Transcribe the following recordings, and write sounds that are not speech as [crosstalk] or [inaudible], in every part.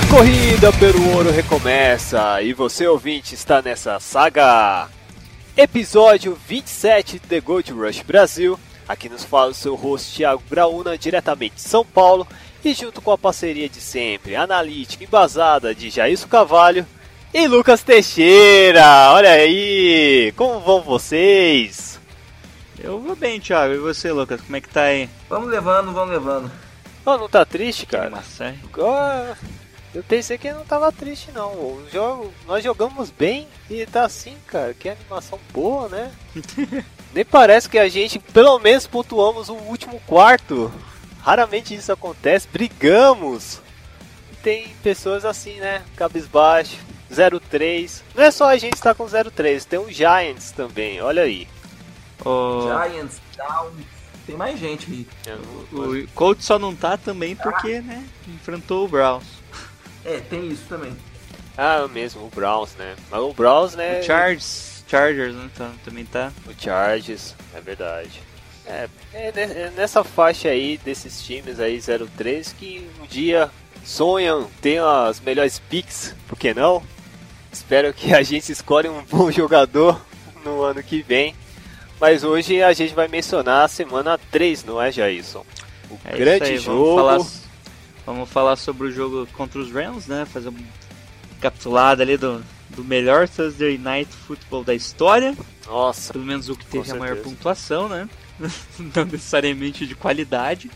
A corrida pelo ouro recomeça e você ouvinte está nessa saga. Episódio 27 de The Gold Rush Brasil. Aqui nos fala o seu host Thiago Brauna, diretamente de São Paulo. E junto com a parceria de sempre, analítica embasada de Jailson Cavalho e Lucas Teixeira. Olha aí, como vão vocês? Eu vou bem, Thiago. E você, Lucas? Como é que tá aí? Vamos levando, vamos levando. Oh, não tá triste, cara? Animação. Ah, Eu pensei que não tava triste não. O jogo, nós jogamos bem e tá assim, cara. Que animação boa, né? [laughs] Nem parece que a gente pelo menos pontuamos o último quarto. Raramente isso acontece. Brigamos. Tem pessoas assim, né? Cabisbaixo. 0-3. Não é só a gente que tá com 0-3, tem o Giants também, olha aí. O, Giants, Down. Tem mais gente aí. o Colts só não tá também porque, né, enfrentou o Browns. É, tem isso também. Ah, mesmo, o Browns, né? Mas o Browns, né? O Chargers, Chargers né, também tá. O Charges, é verdade. É, é é nessa faixa aí desses times aí 03 que um dia sonham ter as melhores picks, por que não? Espero que a gente escolha um bom [laughs] jogador no ano que vem. Mas hoje a gente vai mencionar a semana 3, não é, Jailson? O É grande isso aí, jogo. Vamos falar, sobre o jogo contra os Rams, né? Fazer uma capsulada ali do, do melhor Thursday Night Football da história. Nossa, Pelo menos o que teve a maior pontuação, né? [laughs] Não necessariamente de qualidade.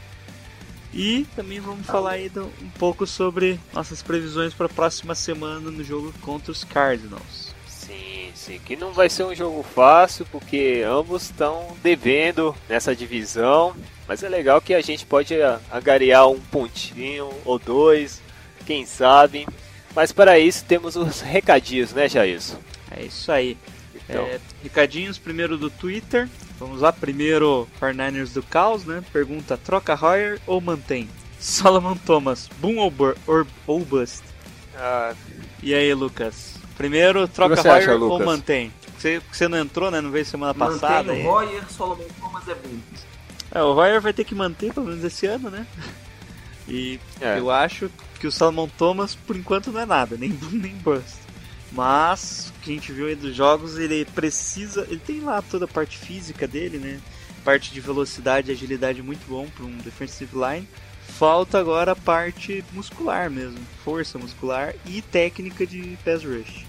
E também vamos falar aí um pouco sobre nossas previsões para a próxima semana no jogo contra os Cardinals. Sim, sim, que não vai ser um jogo fácil, porque ambos estão devendo nessa divisão. Mas é legal que a gente pode a- angariar um pontinho ou dois, quem sabe. Mas para isso temos os recadinhos, né, Jailson? É isso aí. Então, É, recadinhos primeiro do Twitter. Vamos lá, primeiro 49ers do Caos, né? Pergunta: troca Hoyer ou mantém? Solomon Thomas, boom ou, bur- or- ou bust? ah, E aí, Lucas? Primeiro, troca você acha, ou mantém? Você, você não entrou, né? Não veio semana passada. Mantém e- o Royer, Solomon Thomas é bom. É, o Royer vai ter que manter pelo menos esse ano, né? E É. eu acho que o Salomon Thomas, por enquanto, não é nada, nem boom nem bust. Mas o que a gente viu aí dos jogos, ele precisa. Ele tem lá toda a parte física dele, né? Parte de velocidade e agilidade muito bom para um defensive line. Falta agora a parte muscular mesmo, força muscular e técnica de pass rush.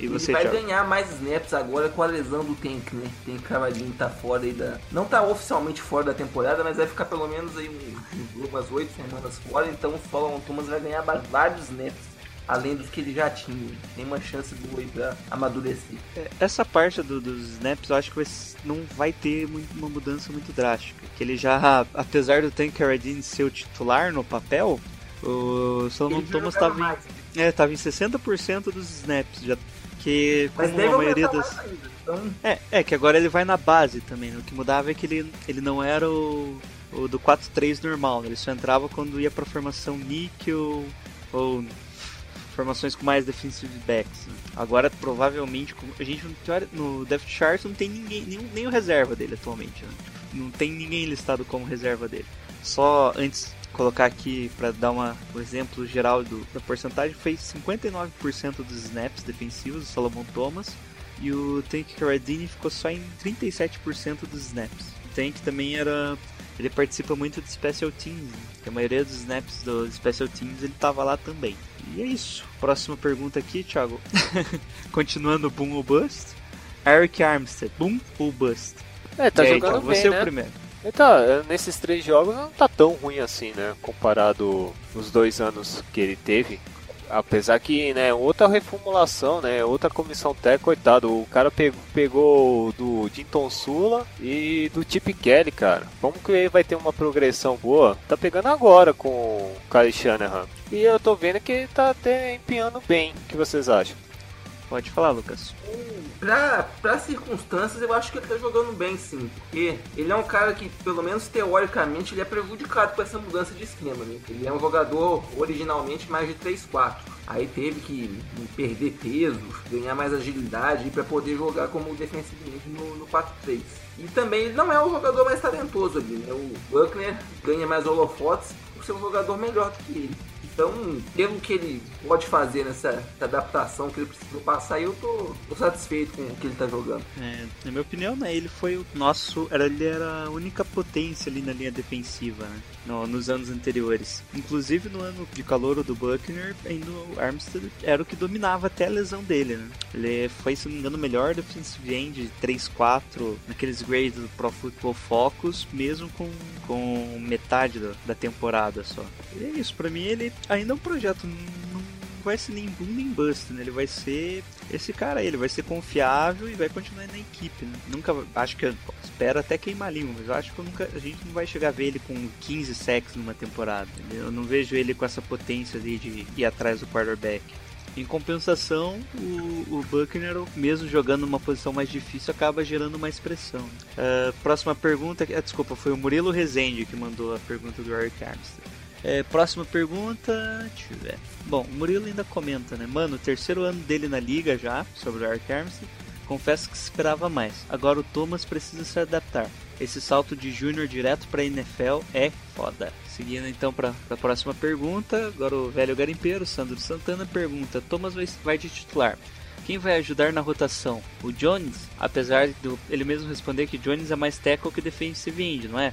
E Ele você, vai Thiago? ganhar mais snaps agora com a lesão do Tank, né? Tem cravadinho tá fora aí da. Não tá oficialmente fora da temporada, mas vai ficar pelo menos aí um- umas oito semanas fora. Então o Solomon Thomas vai ganhar vários snaps. Além dos que ele já tinha. Tem uma chance boa aí pra amadurecer. Essa parte do- dos snaps eu acho que vai não vai ter muito- uma mudança muito drástica. Que ele já, apesar do Tank Carradine ser o titular no papel, o Solomon Thomas estava em, mais, é, tava em 60% dos snaps. Já, que como a maioria das. ainda. Então, É, é, que agora ele vai na base também. né? O que mudava é que ele, ele não era o, o do 4-3 normal. né? Ele só entrava quando ia pra formação níquel ou formações com mais defensive backs. né? Agora, provavelmente, a gente no, depth chart não tem ninguém, nenhum, nem o reserva dele atualmente. né? Não tem ninguém listado como reserva dele. Só antes colocar aqui para dar uma, um exemplo geral do, da porcentagem, fez 59% dos snaps defensivos do Solomon Thomas e o Tank Carradine ficou só em 37% dos snaps. O Tank também era. Ele participa muito do Special Teams, né? que a maioria dos snaps do Special Teams ele tava lá também. E é isso. Próxima pergunta aqui, Thiago. [laughs] Continuando Boom ou Bust. Eric Armstead, Boom ou Bust? é, tá aí, jogando Thiago, bem, você é né? o primeiro. Ele tá, nesses três jogos não tá tão ruim assim, né? Comparado os dois anos que ele teve. Apesar que, né, outra reformulação, né, outra comissão técnica, coitado, o cara pegou, pegou do Dinton Sula e do Chip Kelly, cara. Como que ele vai ter uma progressão boa? Tá pegando agora com o Kyle Shanahan. E eu tô vendo que ele tá até empenhando bem. O que vocês acham? Pode falar, Lucas. Pra, pra circunstâncias, eu acho que ele tá jogando bem, sim. Porque ele é um cara que, pelo menos teoricamente, ele é prejudicado com essa mudança de esquema, né? Ele é um jogador originalmente mais de 3-4. Aí teve que perder peso, ganhar mais agilidade para poder jogar como defensivamente no, no 4-3. E também ele não é o jogador mais talentoso ali, né? O Buckner ganha mais holofotes por ser um jogador melhor do que ele. Então, pelo que ele pode fazer nessa adaptação que ele precisou passar, eu tô, tô, satisfeito com o que ele tá jogando. É, na minha opinião, né, ele foi o nosso. Era, ele era a única potência ali na linha defensiva, né, no, nos anos anteriores. Inclusive no ano de calor do Buckner, ainda o Armstead era o que dominava até a lesão dele, né? Ele foi, se não me engano, o melhor defensive end 3-4 naqueles grades do Pro Football Focus, mesmo com, com metade da, da temporada só. E é isso, pra mim ele ainda é um projeto, não vai ser nem boom nem bust, né? Ele vai ser esse cara aí, ele vai ser confiável e vai continuar na equipe, né? Nunca, acho que, espero até queimar língua, mas eu acho que nunca, a gente não vai chegar a ver ele com 15 sacks numa temporada? Eu não vejo ele com essa potência ali de ir atrás do quarterback. Em compensação, o, o Buckner, mesmo jogando numa posição mais difícil, acaba gerando mais pressão. Uh, próxima pergunta, ah, desculpa, foi o Murilo Rezende que mandou a pergunta do Eric Armstead. É, próxima pergunta. Deixa eu ver. Bom, o Murilo ainda comenta, né? Mano, terceiro ano dele na liga já, sobre o Ark Armstead. Confesso que esperava mais. Agora o Thomas precisa se adaptar. Esse salto de júnior direto para NFL é foda. Seguindo então para a próxima pergunta, agora o velho garimpeiro, Sandro Santana, pergunta: Thomas vai, vai de titular. Quem vai ajudar na rotação? O Jones? Apesar de ele mesmo responder que Jones é mais tackle que defensive end, não é?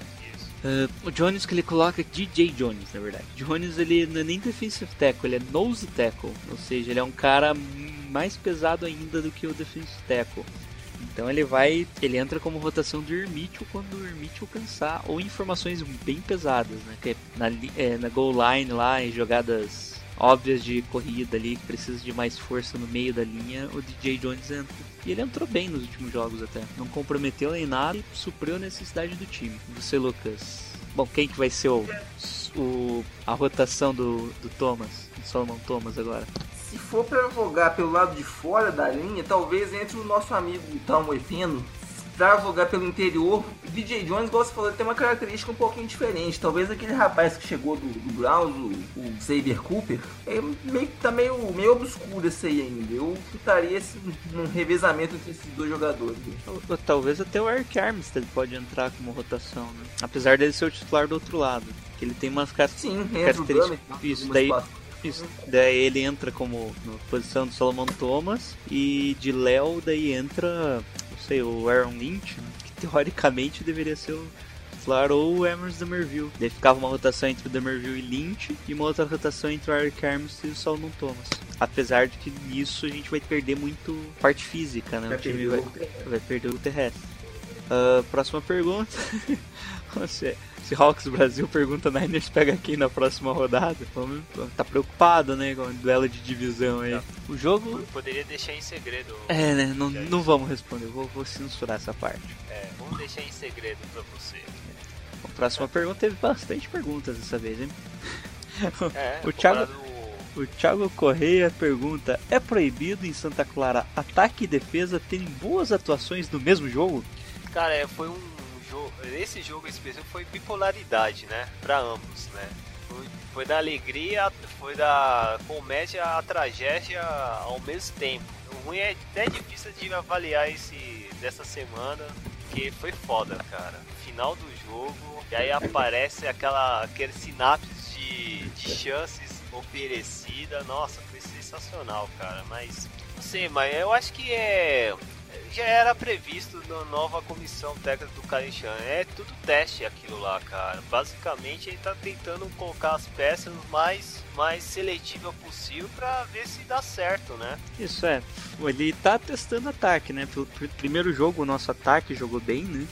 Uh, o Jones que ele coloca DJ Jones, na verdade. Jones ele não é nem defensive tackle, ele é nose tackle, ou seja, ele é um cara mais pesado ainda do que o defensive tackle. Então ele vai, ele entra como rotação do Hermitio quando o Hermitio cansar, ou informações bem pesadas, né? Que é na, é, na goal line lá, em jogadas óbvias de corrida ali, que precisa de mais força no meio da linha, o DJ Jones entra. E ele entrou bem nos últimos jogos até. Não comprometeu nem nada e supriu a necessidade do time. Você, Lucas. Bom, quem que vai ser o, o a rotação do, do Thomas? Do Solomon Thomas agora? Se for para jogar pelo lado de fora da linha, talvez entre o nosso amigo Talmo Efeno pra jogar pelo interior, o DJ Jones, igual você falou, tem uma característica um pouquinho diferente. Talvez aquele rapaz que chegou do, do Browns, o, o Xavier Cooper, é meio, tá meio, meio obscuro esse aí ainda. Eu estaria esse, num revezamento entre esses dois jogadores. Ou, talvez até o Eric Armstead pode entrar como rotação, né? Apesar dele ser o titular do outro lado. Que ele tem umas car Sim, características. Isso, daí. Isso. Daí ele entra como na posição do Solomon Thomas e de Léo daí entra sei, o Aaron Lynch, né? que teoricamente deveria ser o titular, ou o Emerson Demerville. Daí ficava uma rotação entre o Demerville e Lynch, e uma outra rotação entre o Eric Armstead e o Solomon Thomas. Apesar de que nisso a gente vai perder muito parte física, né? Vai o time perder vai, o vai perder o terrestre. Uh, próxima pergunta. [laughs] Você, se Hawks Brasil pergunta Niners pega quem na próxima rodada. Vamos, tá preocupado, né, com o duelo de divisão aí. Não. O jogo. Poderia deixar em segredo. É, né? Não, não vamos responder, vou, vou censurar essa parte. É, vamos deixar em segredo pra você. A próxima pergunta teve bastante perguntas dessa vez, hein? É, [laughs] o Thiago. O Thiago Correia pergunta: É proibido em Santa Clara ataque e defesa terem boas atuações no mesmo jogo? Cara, é, foi um esse jogo específico foi bipolaridade, né? Para ambos, né? Foi, foi, da alegria, foi da comédia à tragédia ao mesmo tempo. O ruim é até difícil de avaliar esse dessa semana, porque foi foda, cara. Final do jogo, e aí aparece aquela aquele sinapse de, de chances oferecida. Nossa, foi sensacional, cara. Mas não sei, mas eu acho que é já era previsto na nova comissão técnica do Caixan. É tudo teste aquilo lá, cara. Basicamente ele tá tentando colocar as peças mais mais seletiva possível para ver se dá certo, né? Isso é. Ele tá testando ataque, né? Pelo primeiro jogo o nosso ataque jogou bem, né?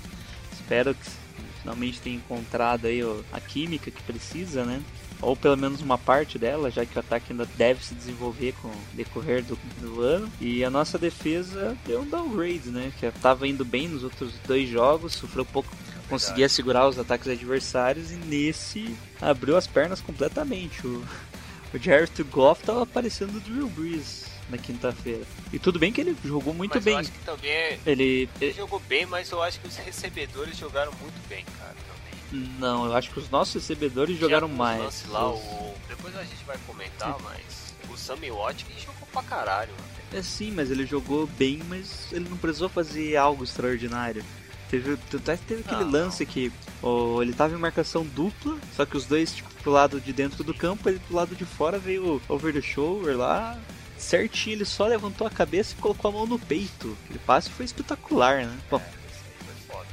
Espero que finalmente tenha encontrado aí a química que precisa, né? Ou pelo menos uma parte dela, já que o ataque ainda deve se desenvolver com o decorrer do, do ano. E a nossa defesa deu um downgrade, né? Que estava indo bem nos outros dois jogos, sofreu pouco, conseguia segurar os ataques adversários e nesse abriu as pernas completamente. O, [laughs] o Jared Goff tava parecendo o Drew Brees na quinta-feira. E tudo bem que ele jogou muito mas bem. eu acho que também é- Ele, ele jogou bem, mas eu acho que os recebedores jogaram muito bem, cara. Não, eu acho que os nossos recebedores jogaram mais. lances Lá, o... Depois a gente vai comentar, mas o Sammy Watkins jogou pra caralho, mano. É sim, mas ele jogou bem, mas ele não precisou fazer algo extraordinário. Teve, é teve aquele Não, lance que ó, ele tava em marcação dupla, só que os dois, tipo, pro lado de dentro do campo, ele pro lado de fora veio over the shoulder lá. Certinho, ele só levantou a cabeça e colocou a mão no peito. Aquele passe foi espetacular, né? Bom, foda.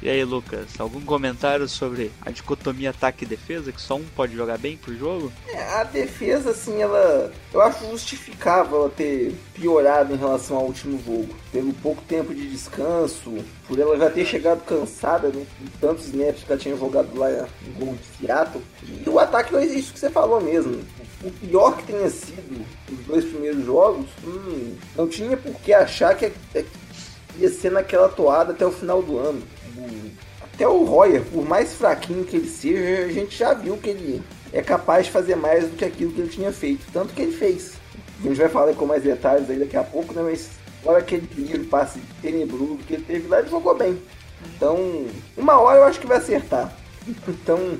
E aí, Lucas, algum comentário sobre a dicotomia ataque e defesa, que só um pode jogar bem por jogo? É, a defesa, assim, ela. Eu acho justificável ela ter piorado em relação ao último jogo. Pelo pouco tempo de descanso, por ela já ter chegado cansada, né? De tantos snaps que ela tinha jogado lá em gol de Seattle. E o ataque é isso que você falou mesmo. O pior que tenha sido os dois primeiros jogos, hum, não tinha por que achar que que ia ser naquela toada até o final do ano. Até o Royer, por mais fraquinho que ele seja, a gente já viu que ele é capaz de fazer mais do que aquilo que ele tinha feito. Tanto que ele fez. A gente vai falar com mais detalhes aí daqui a pouco, né? Mas olha aquele primeiro passe tenebroso que ele teve lá, ele jogou bem. Então, uma hora eu acho que vai acertar. Então,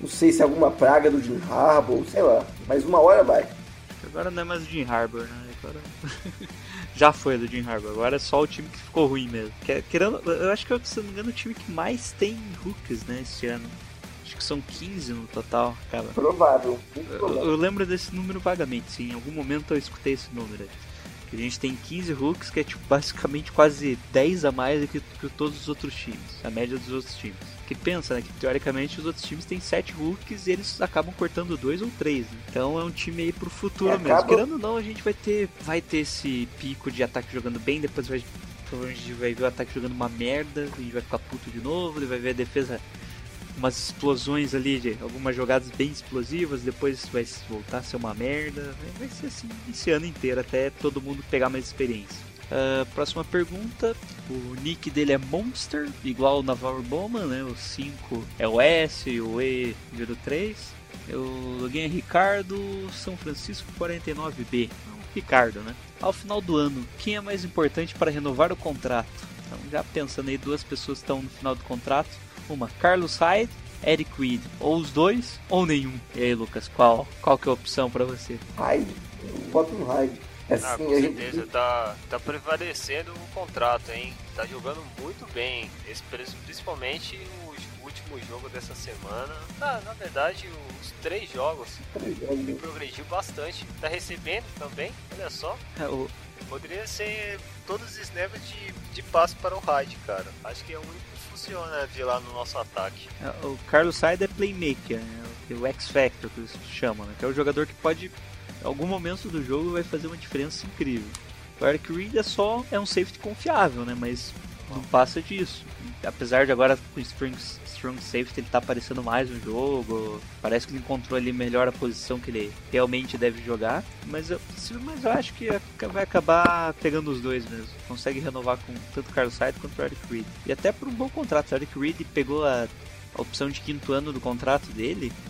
não sei se é alguma praga do Jim Harbaugh, sei lá. Mas uma hora vai. Agora não é mais o Jim Harbour, né? Agora... [laughs] Já foi do Jim Harbour, agora é só o time que ficou ruim mesmo. Que- Querendo, eu acho que é, se não me engano, o time que mais tem hooks, né, esse ano. Acho que são 15 no total, cara. Provável. Eu, eu lembro desse número vagamente, sim. Em algum momento eu escutei esse número. Que a gente tem 15 hooks, que é tipo basicamente quase 10 a mais do que, que todos os outros times. A média dos outros times. Que pensa, né? Que teoricamente os outros times têm 7 hooks e eles acabam cortando 2 ou 3. Né? Então é um time aí pro futuro É, mesmo. Querendo ou não, a gente vai ter, vai ter esse pico de ataque jogando bem, depois vai, provavelmente a gente vai ver o ataque jogando uma merda, a gente vai ficar puto de novo, ele vai ver a defesa umas explosões ali, de algumas jogadas bem explosivas, depois vai voltar a ser uma merda. Vai ser assim esse ano inteiro, até todo mundo pegar mais experiência. Ah, próxima pergunta. O nick dele é Monster, igual o Navarro Bowman, né? O 5 é o S, o E vira o 3. O login é Ricardo São Francisco 49B. Não, Ricardo, né? Ao final do ano, quem é mais importante para renovar o contrato? Então, já pensando aí, duas pessoas estão no final do contrato. Uma, Carlos Hyde, Eric Reed. Ou os dois, ou nenhum. E aí, Lucas, qual, qual que é a opção para você? Hyde. Eu boto no Hyde. Assim, Ah, com a gente- certeza, tá, tá prevalecendo o contrato, hein? Tá jogando muito bem, esse, principalmente o último jogo dessa semana. Ah, na verdade, os três jogos ele progrediu bastante. Tá recebendo também, olha só. É, o, Poderia ser todos os snaps de, de passe para o Hyde, cara. Acho que é o único que funciona de lá no nosso ataque. é, o Carlos Hyde é playmaker, né? o, o X-Factor que eles chamam, né? Que é o jogador que pode, em algum momento do jogo, vai fazer uma diferença incrível. O Eric Reed é só é um safety confiável, né? Mas não passa disso. Apesar de agora com o strong, strong safety ele tá aparecendo mais no jogo, parece que ele encontrou ali melhor a posição que ele realmente deve jogar. Mas eu, mas eu acho que vai acabar pegando os dois mesmo. Consegue renovar com tanto o Carlos Hyde quanto o Eric Reed. E até por um bom contrato. O Eric Reed pegou a, a opção de quinto ano do contrato dele. [laughs]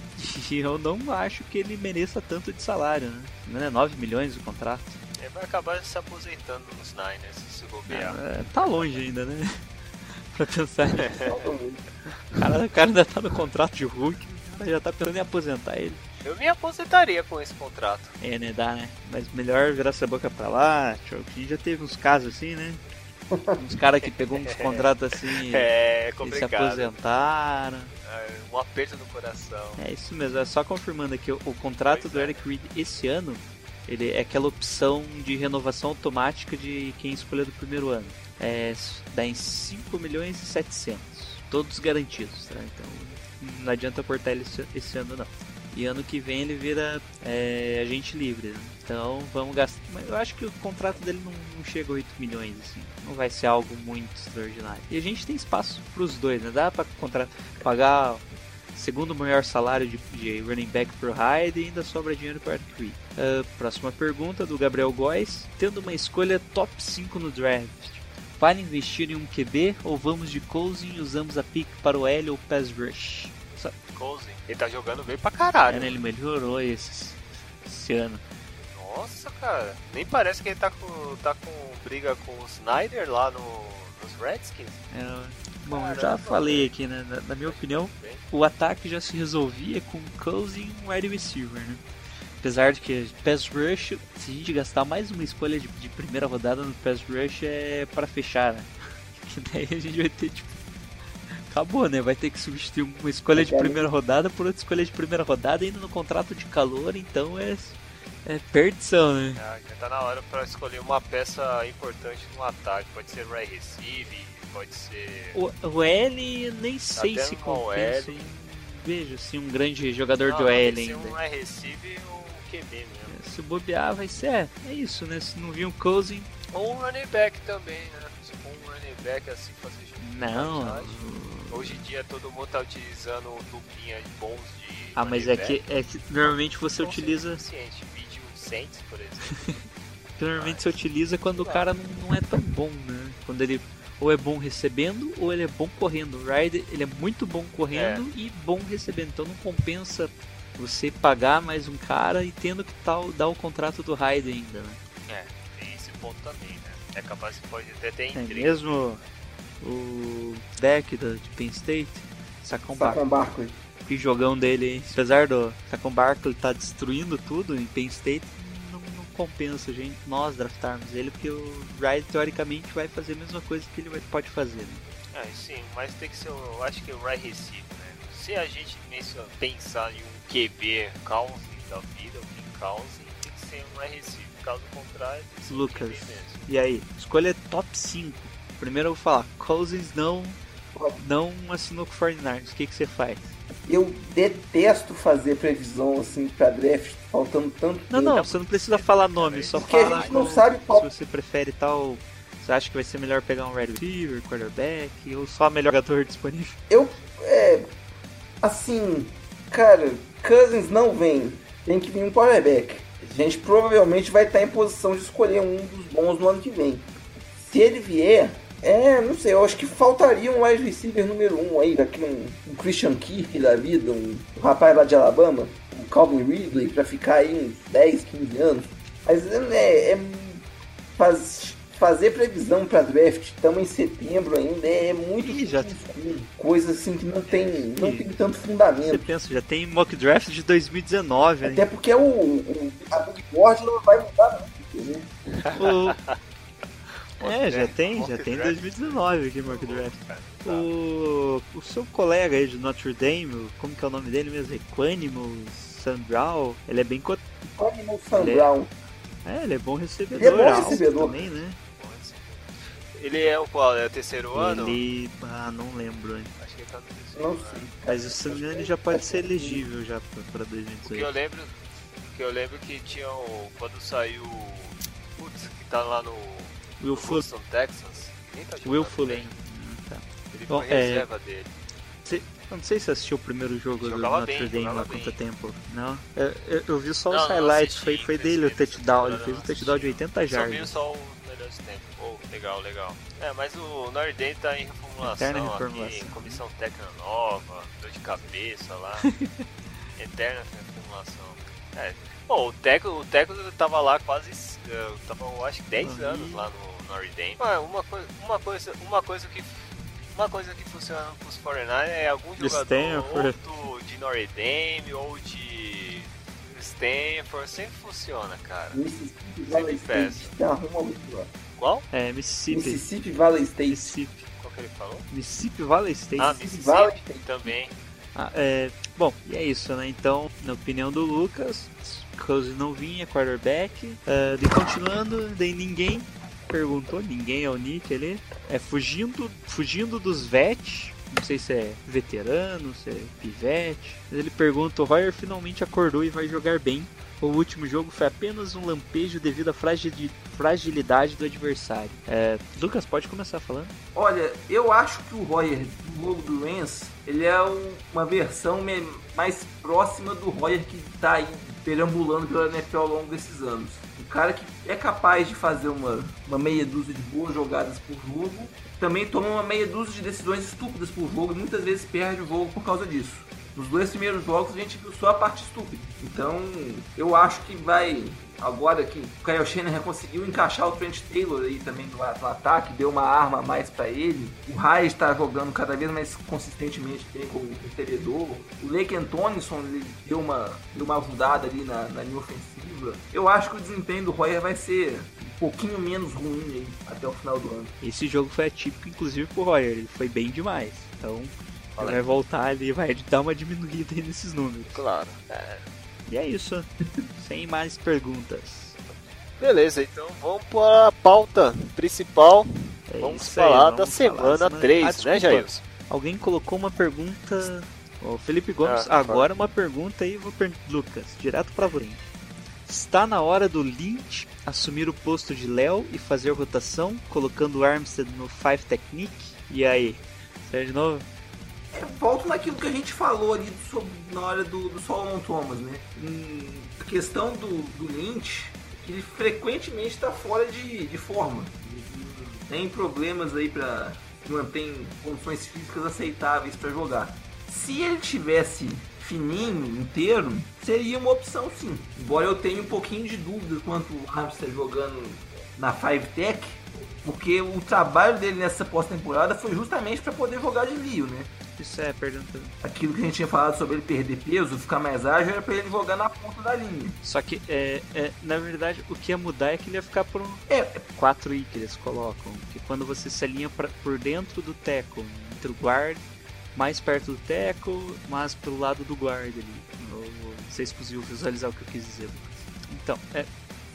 E eu não acho que ele mereça tanto de salário, né? Não é 9 milhões o contrato. Ele vai acabar se aposentando nos Niners, se bobear. É, tá longe ainda, né? [laughs] pra pensar. O cara, o cara ainda tá no contrato de Hulk, já tá pensando em aposentar ele. Eu me aposentaria com esse contrato. É, né? Dá, né? Mas melhor virar essa boca pra lá. Tchau, que a gente já teve uns casos assim, né? [laughs] Uns caras que pegou uns contratos assim [laughs] É e se aposentaram. É, um aperto no coração. É isso mesmo, é só confirmando aqui, o, o contrato Pois do é. Eric Reed esse ano, ele é aquela opção de renovação automática de quem escolher do primeiro ano. É, dá em 5 milhões e 700, todos garantidos, tá? Então não adianta cortar ele esse, esse ano não. E ano que vem ele vira é, agente livre, né? Então vamos gastar. Mas eu acho que o contrato dele não, não chega a 8 milhões, assim. Não vai ser algo muito extraordinário. E a gente tem espaço para os dois, né? Dá para contratar, pagar segundo maior salário de, de running back pro Hyde e ainda sobra dinheiro para Cree. Uh, próxima pergunta do Gabriel Góes. Tendo uma escolha top 5 no draft, vale investir em um QB ou vamos de Cousin e usamos a pick para o L ou pass rush? Cousin, ele tá jogando bem pra caralho. É, ele melhorou esse, esse ano. Nossa, cara, nem parece que ele tá com, tá com briga com o Snyder lá no, nos Redskins. É, bom, eu já falei aqui, né? Na, na minha opinião, o ataque já se resolvia com Cousin e um wide receiver, né? Apesar de que pass rush, se a gente gastar mais uma escolha de, de primeira rodada no pass rush é para fechar, né? [laughs] Que daí a gente vai ter tipo acabou, né? Vai ter que substituir uma escolha de primeira rodada por outra escolha de primeira rodada ainda no contrato de calor, então é é perdição, né? Ah, já tá na hora para escolher uma peça importante no ataque. Pode ser right receive, pode ser. O, o L nem sei Até se compensa. Hein? Vejo assim um grande jogador Não, que ser ainda. um receive ou um QB mesmo. Se bobear, vai ser. É, é isso, né? Se não vir um Cousin. Ou um running back também, né? Se for um running back assim fazer Não. qualidade. Hoje em dia todo mundo tá utilizando duplinha bons de. Ah, mas é que, é que normalmente você Não utiliza. Vídeo Saints, por exemplo. que [laughs] normalmente você utiliza quando o cara não, não é tão bom, né? Quando ele ou é bom recebendo ou ele é bom correndo. O Ryder ele é muito bom correndo e bom recebendo. Então não compensa você pagar mais um cara e tendo que tal dar o contrato do Ryder ainda, né? é, tem esse ponto também, né? É capaz que pode até ter É intriga. mesmo o deck da, de Penn State, Sacon Barkley. Barkley. Que jogão dele, hein? Apesar do Sacon Barkley tá destruindo tudo em Penn State, não, não compensa a gente, nós draftarmos ele, porque o Ryder teoricamente vai fazer a mesma coisa que ele vai- pode fazer. Né? É, sim, mas tem que ser, o- eu acho que o right receiver, né? Se a gente pensar em um QB Cousins da vida, o King Cousins, tem que ser um receiver. Caso contrário, tem que ser um Lucas. QB mesmo. E aí, escolha top 5. Primeiro eu vou falar, Cousins não, não assinou com o 49ers, o que, que você faz? Eu detesto fazer previsão assim pra draft, faltando tanto Não, tempo. não, você não precisa falar nome, só Porque a fala gente não sabe qual- se você prefere tal. Você acha que vai ser melhor pegar um wide receiver, quarterback, ou só melhor jogador [laughs] disponível? Eu, é, assim, cara, Cousins não vem, tem que vir um quarterback. A gente provavelmente vai estar em posição de escolher um dos bons no ano que vem. Se ele vier, é, não sei, eu acho que faltaria um wide receiver número um aí, aqui um, um Christian Kirk da vida, um, um rapaz lá de Alabama, um Calvin Ridley, pra ficar aí uns 10, 15 anos. Mas é, é faz- fazer previsão pra draft, estamos em setembro ainda, é muito Ih, já-. Coisa assim que não tem, não Ih. tem tanto Você fundamento. pensa, já tem mock draft de 2019, né? Até porque o, o a big board não vai mudar não. entendeu? É, já tem, Mock já tem draft. 2019 aqui mock draft. O, o seu colega aí de Notre Dame, como que é o nome dele mesmo? Equanimous Sandral, ele é bem cot... Animal Sam Ele é-. É, ele é bom recebedor, Ele é bom alto recebedor. também, né? Ele é o qual? É o terceiro ano? Ele. Ah, não lembro, hein? Acho que ele tá no terceiro Não ano. sei. Mas o Sam ele já pode ser elegível já pra, pra O que eu 2018. lembro, o que eu lembro que tinha o, quando saiu, putz, que tá lá no Will Fuller. Houston, Texas. Ninguém tá Will Fuller. bem. Tá. Ele Bom, foi é, reserva dele. Cê- eu não sei se você assistiu o primeiro jogo do Notre Dame há quanto tempo. Não? Eu, eu- eu vi só Não, os não highlights, assisti, foi, foi dele o touchdown. Ele fez um touchdown de eu 80 Só vi jardas. só os melhores tempos. Oh, legal, legal. É, mas o Notre Dame tá em reformulação, Eterna aqui, reformulação. comissão técnica nova, dor de cabeça lá. [laughs] Eterna reformulação. É. Bom, o Teco, o Teco tava lá quase, eh, tava, eu acho que 10 Aí. anos lá no Uma, coisa, uma, coisa, uma coisa que uma coisa que funciona pros 49 é algum De jogador Stanford. ou do, de Notre Dame ou de Stanford, sempre funciona, cara. Mississippi Valley State. Tá, arruma outro. Qual? É, Mississippi. Mississippi Valley State. Mississippi. Qual que ele falou? Mississippi Valley State. Ah, Mississippi Valley State. também. Ah, é, bom, e é isso, né? Então, na opinião do Lucas, Cousins não vinha, quarterback. Ah, e continuando, daí ninguém perguntou, ninguém é o Nick ali. É fugindo, fugindo dos vet, Não sei se é veterano, se é pivete. Mas ele pergunta: o finalmente acordou e vai jogar bem. O último jogo foi apenas um lampejo devido à fragili- fragilidade do adversário. É, Lucas, pode começar falando. Olha, eu acho que o Royer do jogo do Rams, ele é um- uma versão mais próxima do Royer que tá aí perambulando pela NFL ao longo desses anos. Um cara que é capaz de fazer uma, uma meia dúzia de boas jogadas por jogo, também toma uma meia dúzia de decisões estúpidas por jogo e muitas vezes perde o jogo por causa disso. Nos dois primeiros jogos a gente viu só a parte estúpida. Então eu acho que vai. Agora que o Kyle Shanahan conseguiu encaixar o Trent Taylor aí também no, no ataque, deu uma arma a mais pra ele. O Rai está jogando cada vez mais consistentemente bem como recebedor. O Lake Antonison ele deu uma, deu uma ajudada ali na, na linha ofensiva. Eu acho que o desempenho do Royer vai ser um pouquinho menos ruim aí até o final do ano. Esse jogo foi atípico, inclusive, pro Royer. Ele foi bem demais. Então, vai voltar ali vai dar uma diminuída aí nesses números. Claro. E é isso. [laughs] Sem mais perguntas. Beleza, então vamos para a pauta principal. É vamos isso aí, falar vamos da semana semana- 3, Ah, né. Jailson? Alguém colocou uma pergunta. Ô, Felipe Gomes, Ah, agora uma pergunta aí, vou perguntar. Lucas, direto pra você. Está na hora do Lynch assumir o posto de Léo e fazer rotação, colocando o Armstead no Five Technique? E aí? Sai de novo? É, volto naquilo que a gente falou ali sobre, na hora do, do Solomon Thomas, né? Hum, a questão do, do Lynch, que ele frequentemente está fora de, de forma. Tem problemas aí para manter condições físicas aceitáveis para jogar. Se ele tivesse fininho, inteiro, seria uma opção sim. Embora eu tenha um pouquinho de dúvida quanto o Hamster jogando na Five Tech, porque o trabalho dele nessa pós-temporada foi justamente para poder jogar de Lio, né? Isso é pergunta. aquilo que a gente tinha falado sobre ele perder peso, ficar mais ágil, era pra ele jogar na ponta da linha. Só que, é, é, na verdade, o que ia mudar é que ele ia ficar por um É, 4 i que eles colocam, que quando você se alinha pra, por dentro do teco, entre o guard, mais perto do teco, mas pelo lado do guard ali. Não sei se conseguiu visualizar o que eu quis dizer. Então, é,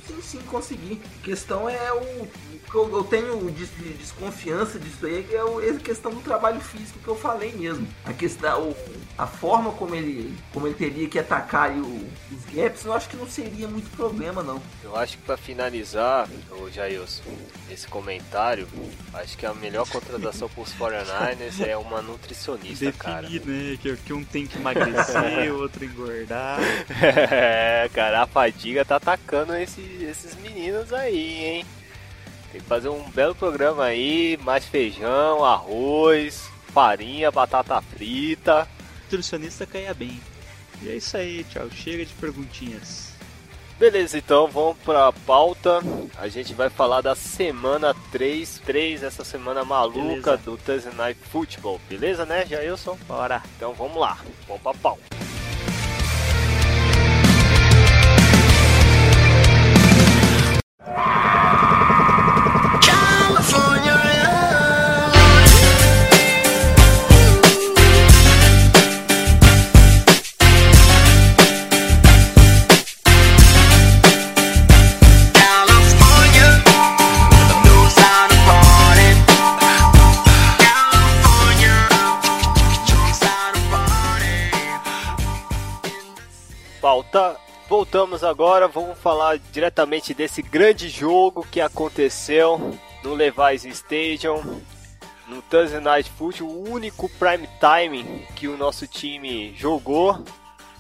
sim, sim, consegui. A questão é o. o que eu, eu tenho de, de desconfiança disso aí, que é o- a questão do trabalho físico que eu falei mesmo. A questão, o- a forma como ele, como ele teria que atacar o- os gaps, eu acho que não seria muito problema, não. Eu acho que para finalizar, o Jailson, esse comentário, acho que a melhor contratação para os 49ers é uma nutricionista, cara. definir, né, que, que um tem que emagrecer, [laughs] o outro engordar. [laughs] É, cara, a fadiga tá atacando esse- esses meninos aí, hein? Tem que fazer um belo programa aí, mais feijão, arroz, farinha, batata frita. nutricionista caia bem. E é isso aí, tchau. Chega de perguntinhas. Beleza, então vamos pra pauta. A gente vai falar da semana 3, 3 essa semana maluca Beleza. do Thursday Night Football. Beleza, né, Jailson? Bora. Então vamos lá, vamos pra pauta. Pauta. Voltamos agora, vamos falar diretamente desse grande jogo que aconteceu no Levi's Stadium, no Thursday Night Football, o único prime time que o nosso time jogou.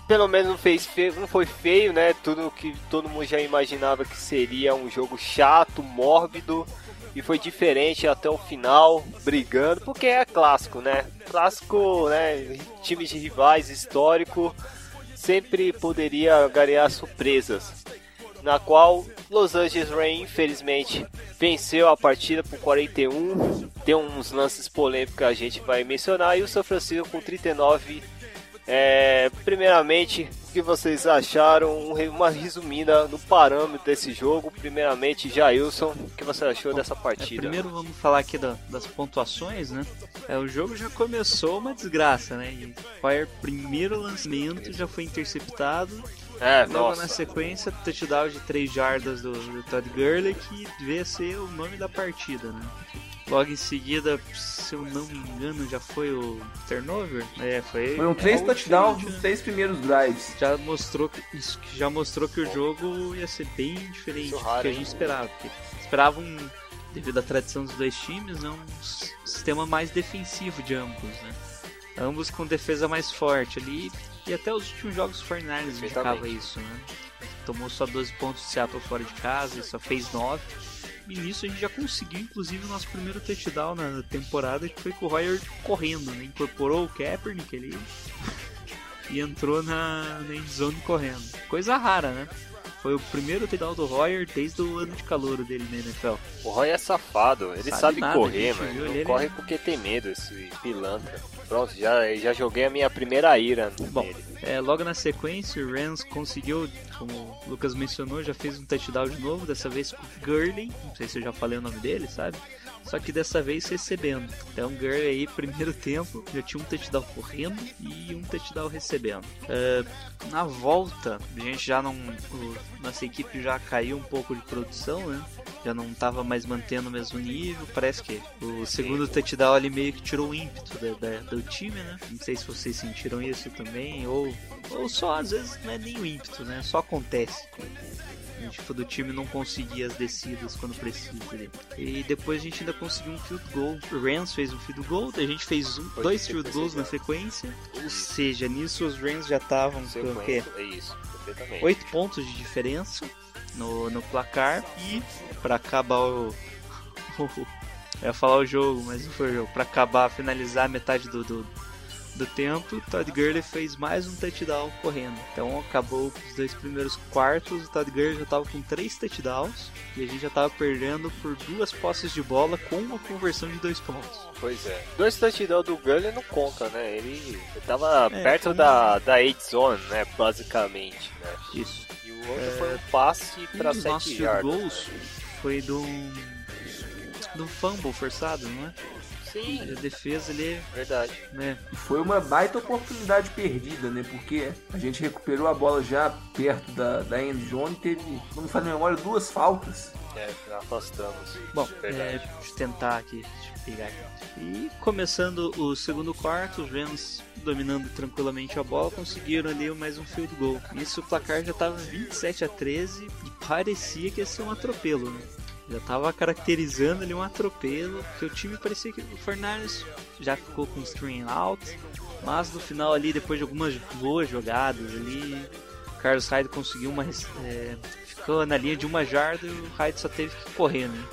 Pelo menos não, fez feio, não foi feio, né? Tudo que todo mundo já imaginava que seria um jogo chato, mórbido. E foi diferente até o final, brigando, porque é clássico, né? Clássico, né? Times de rivais histórico sempre poderia ganhar surpresas. Na qual Los Angeles Rain, infelizmente, venceu a partida por 41. Tem uns lances polêmicos que a gente vai mencionar. E o São Francisco com 39. É, primeiramente, o que vocês acharam? Um Uma resumida no parâmetro desse jogo. Primeiramente, Jailson, o que você achou dessa É, partida? primeiro vamos falar aqui da- das pontuações, né? É, o jogo já começou uma desgraça, né? E Fire, primeiro lançamento, já foi interceptado. É, Logo na nossa. sequência, touchdown de 3 jardas do, do Todd Gurley, que devia ser o nome da partida, né? Logo em seguida, se eu não me engano, já foi o turnover? É, foi. Foram três é, touchdowns né? nos três primeiros drives. Já mostrou que isso que já mostrou que o jogo ia ser bem diferente Isso do que a gente esperava. Porque esperava um, devido à tradição dos dois times, né, um sistema mais defensivo de ambos, né? Ambos com defesa mais forte ali. E até os últimos jogos do 49ers indicava isso, né? Tomou só 12 pontos de Seattle fora de casa e só fez 9. E nisso a gente já conseguiu, inclusive, o nosso primeiro touchdown na temporada, que foi com o Royer correndo, né? Incorporou o Kaepernick ali e entrou na, na endzone correndo. Coisa rara, né? Foi o primeiro touchdown do Royer desde o ano de calor dele na NFL. O Roy é safado, ele Sabe sabe, nada, correr, mano. Não Ele- corre porque tem medo, esse pilantra. Pronto, já, já joguei a minha primeira ira Bom, nele. é, logo na sequência, o Rams conseguiu, como o Lucas mencionou, já fez um touchdown de novo, dessa vez com o Gurley, não sei se eu já falei o nome dele, sabe? Só que dessa vez recebendo. Então, Gurley aí, [laughs] primeiro tempo, já tinha um touchdown correndo e um touchdown recebendo. É, na volta, a gente já não. o- nossa equipe já caiu um pouco de produção, né? Já não estava mais mantendo o mesmo nível. Parece que o segundo touchdown ali meio que tirou o ímpeto da- da- do time, né? Não sei se vocês sentiram isso também, ou, ou só às vezes não é nem o ímpeto, né? Só acontece. E, Tipo, do time não conseguir as descidas quando precisa. E depois a gente ainda conseguiu um field goal. O Rams fez um field goal, a gente fez um, dois field goals na sequência. Ou seja, nisso os Rams já estavam com o quê? É isso, perfeitamente. 8 pontos de diferença no, no placar e para acabar o, [laughs] o- eu ia falar o jogo, mas não foi o jogo, para acabar, finalizar a metade do, do, do tempo, Todd Gurley fez mais um touchdown correndo. Então acabou os dois primeiros quartos, o Todd Gurley já estava com três touchdowns e a gente já estava perdendo por duas posses de bola com uma conversão de dois pontos. Pois é. Dois touchdowns do Gurley não conta, né? Ele, ele tava É, perto foi- da, da 8 zone, né? Basicamente, né? Isso. E o outro foi um passe Um pra dos nossos 7 field yardas. goals foi do do fumble forçado, não é? Sim, A defesa ele, verdade. né? Foi uma baita oportunidade perdida, né? Porque a gente recuperou a bola já perto da, da end zone, teve, não me a memória, duas faltas. É, afastamos. Bom, é, deixa eu tentar aqui, deixa eu pegar aqui. E começando o segundo quarto, os Rams dominando tranquilamente a bola, conseguiram ali mais um field goal. Isso o placar já estava 27 a 13 e parecia que ia ser um atropelo, né? Já estava caracterizando ali um atropelo, porque o time parecia que o Fernandes já ficou com string out, mas no final ali, depois de algumas boas jogadas ali, o Carlos Hyde conseguiu uma. é, ficou na linha de uma jarda e o Hyde só teve que correr, né?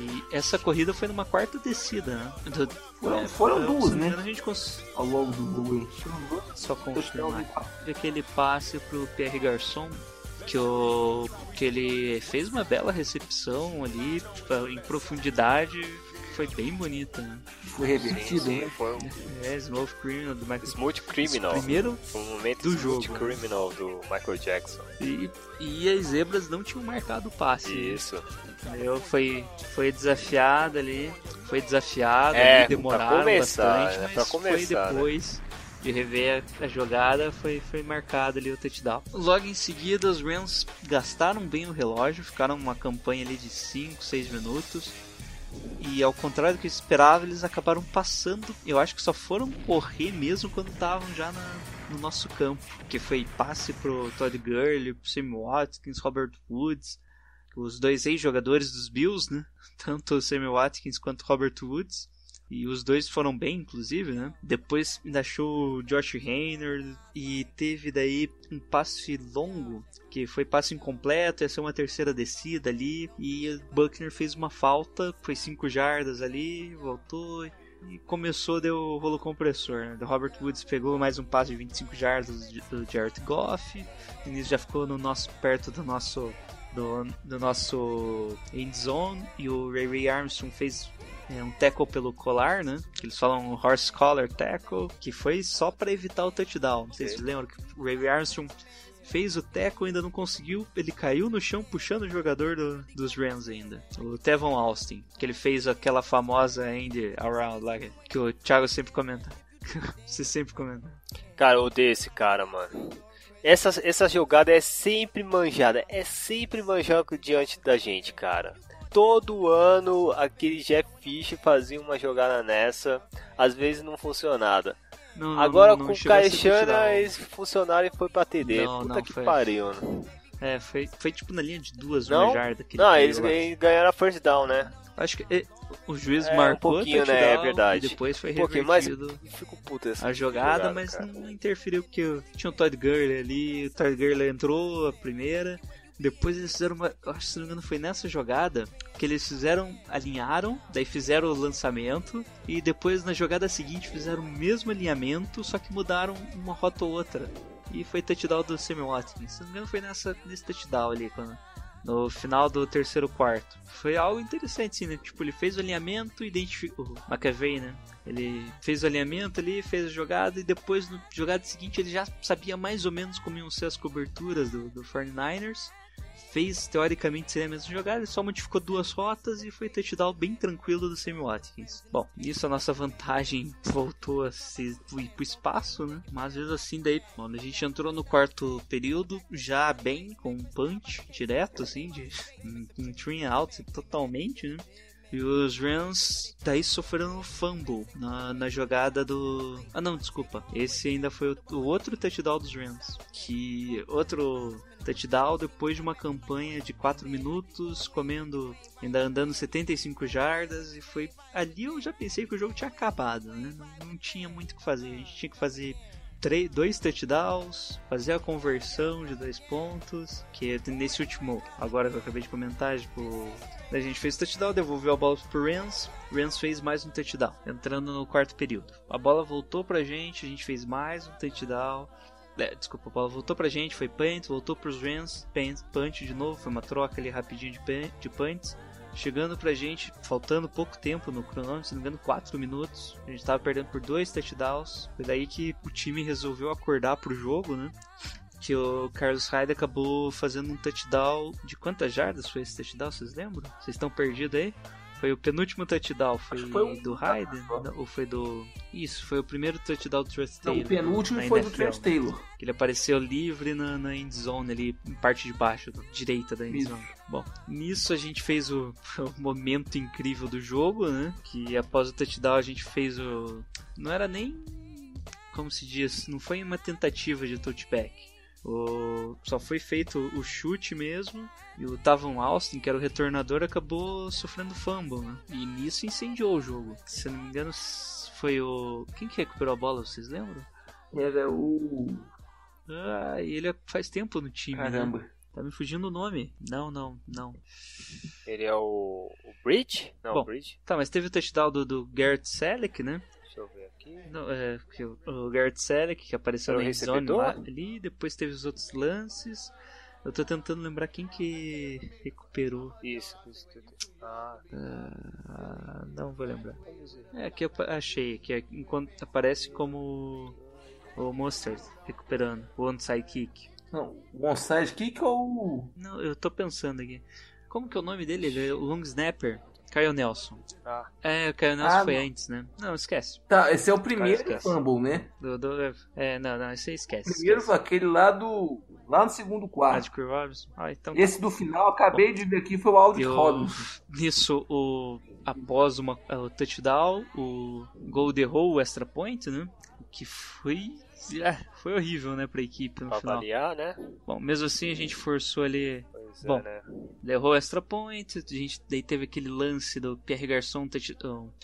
E essa corrida foi numa quarta descida, né? Do- Foram- foram se duas, né? A gente cons... Ao longo do. Foram só confirmar. aquele passe pro Pierre Garçon que, o, que ele fez uma bela recepção ali em profundidade. Foi bem bonita, né? Foi revertido, Sim, né? foi um É, Smooth Criminal do Michael smooth criminal. Primeiro Foi um momento do smooth jogo. criminal do Michael Jackson. e, e as zebras não tinham marcado o passe. né? Isso. Entendeu? Foi, foi desafiado ali, foi desafiado, É, ali, demoraram pra começar, bastante, né? mas Pra foi começar, né? De rever a jogada, foi, foi marcado ali o touchdown. Logo em seguida, os Rams gastaram bem o relógio, ficaram uma campanha ali de 5, 6 minutos. E ao contrário do que eu esperava, eles acabaram passando. Eu acho que só foram correr mesmo quando estavam já na- no nosso campo. Que foi passe pro Todd Gurley, pro Sammy Watkins, Robert Woods os dois ex-jogadores dos Bills, né? [laughs] Tanto o Sammy Watkins quanto Robert Woods. E os dois foram bem, inclusive, né? Depois ainda achou o Josh Reynor e teve daí um passe longo, que foi passe incompleto, ia ser uma terceira descida ali. E o Buckner fez uma falta, foi 5 jardas ali, voltou e começou, deu o rolo compressor. Né? O Robert Woods pegou mais um passe de 25 jardas do Jared Goff. E nisso já ficou no nosso, perto do nosso do, do nosso end zone e o Ray Ray Armstrong fez é, um tackle pelo colar, né? Que eles falam horse collar tackle, que foi só para evitar o touchdown. Vocês lembram que o Ray Armstrong fez o tackle ainda não conseguiu, ele caiu no chão puxando o jogador do- dos Rams ainda. O Tevon Austin, que ele fez aquela famosa end around lá que o Thiago sempre comenta. [laughs] Você sempre comenta. Cara, eu odeio esse cara, mano. Essa, essa jogada é sempre manjada. É sempre manjada diante da gente, cara. Todo ano aquele Jeff Fish fazia uma jogada nessa, às vezes não funcionava. Não, não- Agora não com o Caixana eles funcionaram e foi pra TD. Não, Puta não que foi. pariu, né? É, foi, foi tipo na linha de duas, Não? uma jarda. Não, eles, eles ganharam a first down, né? Acho que é, o juiz É, um marcou pouquinho, né, é verdade. E depois foi Um pouquinho, mas revertido fico puto essa a jogada, jogada, mas cara. não interferiu porque tinha o Todd Gurley ali, o Todd Gurley entrou a primeira, depois eles fizeram uma, acho que se não me engano foi nessa jogada que eles fizeram, alinharam, daí fizeram o lançamento e depois na jogada seguinte fizeram o mesmo alinhamento, só que mudaram uma rota ou outra. E foi touchdown do Sammy Watkins. Se não me engano foi nessa, nesse touchdown ali, quando, no final do terceiro quarto. Foi algo interessante, sim, né? Tipo, ele fez o alinhamento, identificou. O McAvey, né? Ele fez o alinhamento ali, fez a jogada e depois, no jogada seguinte, ele já sabia mais ou menos como iam ser as coberturas do, do 49ers. Fez teoricamente seria a mesma jogada, ele só modificou duas rotas e foi touchdown bem tranquilo do Sammy Watkins. Bom, nisso a nossa vantagem [laughs] voltou a se ir pro espaço, né? Mas mesmo assim, daí, mano, a gente entrou no quarto período já bem, com um punch direto, assim, de [laughs] um and out totalmente, né? E os Rams daí sofreram um fumble na, na jogada do. Ah não, desculpa. Esse ainda foi o, o outro touchdown dos Rams. Que. Outro touchdown depois de uma campanha de 4 minutos, comendo. ainda andando 75 jardas. E foi. Ali eu já pensei que o jogo tinha acabado, né? Não, não tinha muito o que fazer. A gente tinha que fazer três, dois touchdowns, fazer a conversão de dois pontos, que nesse último, agora que eu acabei de comentar, tipo, a gente fez touchdown, devolveu a bola pro Rams, Rams fez mais um touchdown, entrando no quarto período. A bola voltou pra gente, a gente fez mais um touchdown. É, desculpa, a bola voltou pra gente, foi punt, voltou pros Rams, punt, punt de novo, foi uma troca ali rapidinho de, punt, de punts. Chegando pra gente, faltando pouco tempo no cronômetro, se não me engano, 4 minutos. A gente tava perdendo por dois touchdowns. Foi daí que o time resolveu acordar pro jogo, né? Que o Carlos Hyde acabou fazendo um touchdown. De quantas jardas foi esse touchdown? Vocês lembram? Vocês estão perdidos aí? Foi o penúltimo touchdown. Foi, foi um do? Não, Ou foi do. Isso, foi o primeiro touchdown do Trust Não, Taylor. o penúltimo foi do NFL. Trent Taylor. Que ele apareceu livre na, na end zone ali, em parte de baixo, direita da end Isso. zone. Bom, nisso a gente fez o, [laughs] o momento incrível do jogo, né? Que após o touchdown a gente fez o. Não era nem. Como se diz? Não foi uma tentativa de touchback. O, só foi feito o chute mesmo. E o Tavon Austin, que era o retornador, acabou sofrendo fumble, né? E nisso incendiou o jogo. Se eu não me engano, foi o. Quem que recuperou a bola, vocês lembram? Era o. Ah, e ele faz tempo no time, né? Caramba. Tá me fugindo o nome. Não, não, não. Ele é o, o Bridge? Não, Bom. o Bridge. Tá, mas teve o touchdown do, do Garrett Selleck, né? Deixa eu ver. Não, é, que o, o Garrett Selleck, que apareceu Era o na recebedor? lá, ali, depois teve os outros lances. Eu tô tentando lembrar quem que recuperou. Isso, isso. Ah, Ah, não vou lembrar. É, aqui eu achei, que é, enquanto aparece como o Mustard recuperando o onside kick. Não, o onside kick ou. Não, eu tô pensando aqui. Como que é o nome dele? Ele é o long snapper. Kyle Nelson. ah. É, o Kyle Nelson Ah, foi não. antes, né? Não, esquece. Tá, esse é o primeiro fumble, né? Do, do- é, não, não, esse aí esquece. O primeiro foi esquece. aquele lá do. Lá no segundo quarto. Magic Robinson. Ah, então Esse do final, acabei de ver aqui, foi o Aldrich Eu, Robinson. nisso, o, após uma, o touchdown, o gol derrou o extra point, né? Que foi, ah, foi horrível, né, pra equipe no Pra final. variar, né? Bom, mesmo assim a gente forçou ali, Pois Bom. é, né? o extra point, a gente daí teve aquele lance do Pierre Garçon,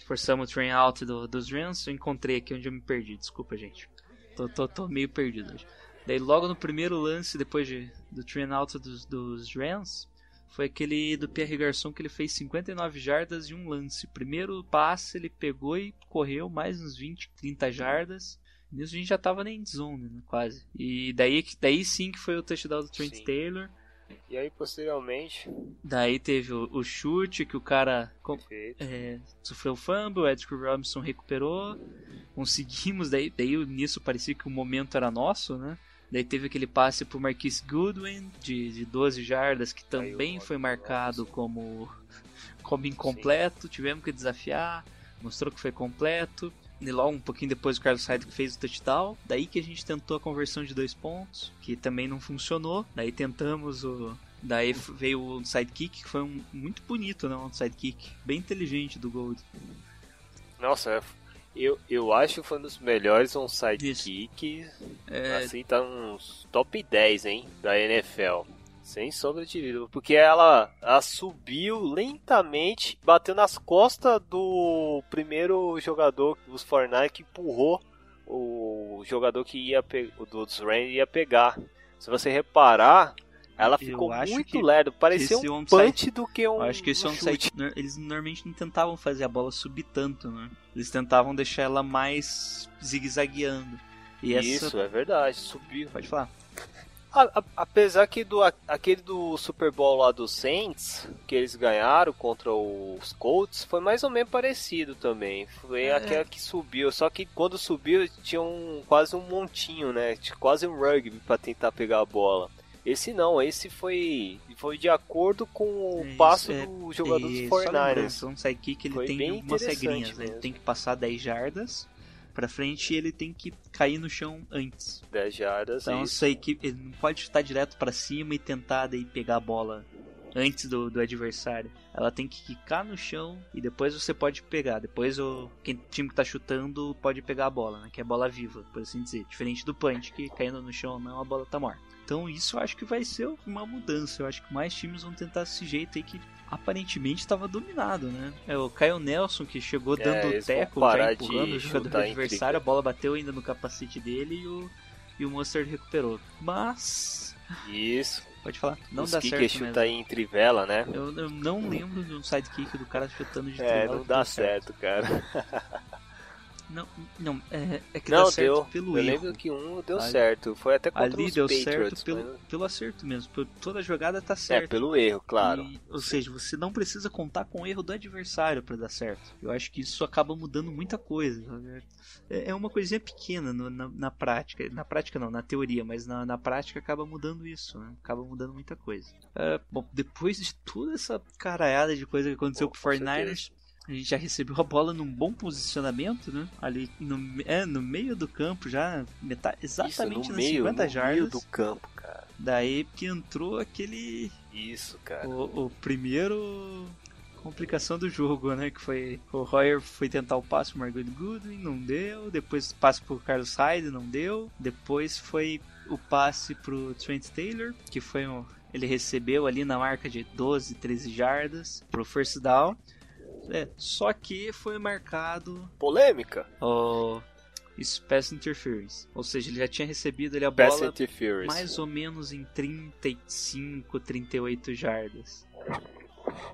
forçamos o train out do, dos Rams, eu encontrei aqui onde eu me perdi, desculpa gente. Tô, tô, tô meio perdido hoje. Daí logo no primeiro lance, depois de, do train out dos, dos Rams, foi aquele do Pierre Garçon que ele fez 59 jardas e um lance. Primeiro passe ele pegou e correu mais uns 20, 30 jardas. Nisso a gente já tava end zone, né, quase. E daí, daí sim que foi o touchdown do Trent Sim. Taylor. E aí, posteriormente, Daí teve o, o chute que o cara é, sofreu fumble, o Edgar Robinson recuperou, conseguimos, daí, daí nisso parecia que o momento era nosso, né? Daí teve aquele passe pro Marquise Goodwin de, de 12 jardas, que também foi marcado como, [laughs] como incompleto, tivemos que desafiar, mostrou que foi completo. E logo um pouquinho depois o Carlos Hyde que fez o touchdown. Daí que a gente tentou a conversão de dois pontos, que também não funcionou. Daí tentamos o, Daí veio o sidekick, que foi um, muito bonito, né? Um sidekick bem inteligente do Gold. Nossa, eu, eu acho que foi um dos melhores um sidekick. É, Assim, tá uns top 10, hein, da NFL. Sem sombra de dúvida. Porque ela, ela subiu lentamente, bateu nas costas do primeiro jogador dos Fortnite que empurrou o jogador que ia dos Rams ia pegar. Se você reparar, ela ficou muito que lerdo. Parecia um punch do que um eu acho que esse um onside, eles normalmente não tentavam fazer a bola subir tanto, né? Eles tentavam deixar ela mais zigue-zagueando. E essa... Isso, é verdade. Subiu. Pode falar. A- a- apesar que do a- aquele do Super Bowl lá dos Saints, que eles ganharam contra os Colts, foi mais ou menos parecido também. Foi É. aquela que subiu, só que quando subiu tinha um, quase um montinho, né? Tinha Quase um rugby pra tentar pegar a bola. Esse não, esse foi foi de acordo com o É, passo isso é- do jogador E dos só lembrando, 49ers. um sidekick ele Foi tem algumas regrinhas, né? Ele tem que passar 10 jardas pra frente ele tem que cair no chão antes. 10 jardas. Então isso. essa equipe ele não pode chutar direto pra cima e tentar daí pegar a bola antes do, do adversário. Ela tem que quicar no chão e depois você pode pegar. Depois o quem, time que tá chutando pode pegar a bola, né? Que é bola viva, por assim dizer. Diferente do punch, que caindo no chão não, a bola tá morta. Então isso eu acho que vai ser uma mudança. Eu acho que mais times vão tentar esse jeito aí que aparentemente estava dominado, né? É o Caio Nelson que chegou É, dando eles vão teco, já empurrando o jogador adversário, a bola bateu ainda no capacete dele e o, e o Monster recuperou. Mas. Isso. Pode falar. Não Os dá certo chuta mesmo. em trivela, né? Eu, eu não lembro de um sidekick do cara chutando de É, trivela não que dá deu certo, cara. [laughs] Não, não é, é que Não, dá certo deu. pelo Eu erro. lembro que um deu Ali- certo. Foi até contra Ali os deu Patriots. certo pelo, mas- pelo acerto mesmo. Toda jogada tá É, certa. pelo erro, claro. E- ou seja, você não precisa contar com o erro do adversário pra dar certo. Eu acho que isso acaba mudando muita coisa. É é uma coisinha pequena no- na, na prática. Na prática não, na teoria, mas na, na prática acaba mudando isso. né? Acaba mudando muita coisa. É, bom, depois de toda essa caralhada de coisa que aconteceu Pô, com o com 49ers, a gente já recebeu a bola num bom posicionamento, né? Ali no, é, no meio do campo, já metade, Isso, exatamente no nas meio, 50 no jardas. meio do campo, cara. Daí que entrou aquele Isso, cara. o, o primeiro complicação do jogo, né? Que foi o Royer foi tentar o passe pro Margaret Goodwin, não deu. Depois o passe pro Carlos Hyde, não deu. Depois foi o passe pro Trent Taylor, que foi um, ele recebeu ali na marca de 12, 13 jardas pro first down. É, só que foi marcado Polêmica. o isso, pass interference. Ou seja, ele já tinha recebido ali a Pass bola interference. mais ou menos em 35, 38 jardas.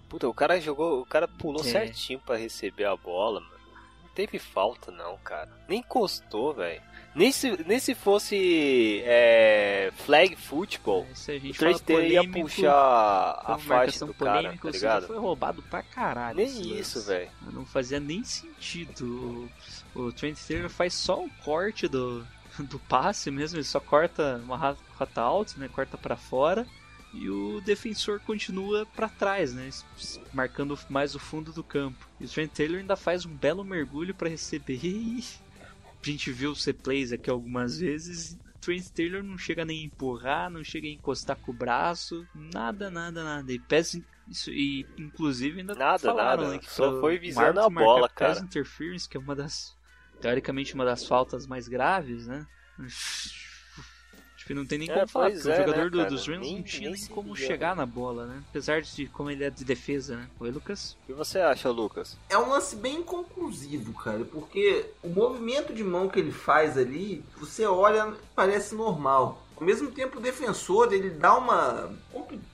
Puta, o cara jogou, o cara pulou É. certinho pra receber a bola, mano. Não teve falta não, cara. Nem encostou, velho. Nem se, nem se fosse é, flag football, Se a o gente Trent Taylor ia polêmico, puxar a faixa marcação do cara, tá ligado? foi roubado pra caralho. Nem isso, velho. Não fazia nem sentido. O, o Trent Taylor faz só o corte do, do passe mesmo, ele só corta uma ra- rota alta, né? Corta pra fora. E o defensor continua pra trás, né? Marcando mais o fundo do campo. E o Trent Taylor ainda faz um belo mergulho pra receber. [laughs] E a gente viu os replays aqui algumas vezes. O Trent Taylor não chega nem a empurrar, não chega a encostar com o braço, nada, nada, nada. E pesa isso, e inclusive ainda Nada, falaram, nada. né, que Só foi visando a bola, cara. pass interference, que é uma das teoricamente uma das faltas mais graves, né? Que não tem nem É, como falar, porque o é, jogador né, do- dos Rams Nem- não tinha nem como sabia, chegar na bola, né? Apesar de como ele é de defesa, né? Oi, Lucas? O que você acha, Lucas? É um lance bem inconclusivo, cara, porque o movimento de mão que ele faz ali, você olha, parece normal. Ao mesmo tempo, o defensor, ele dá uma.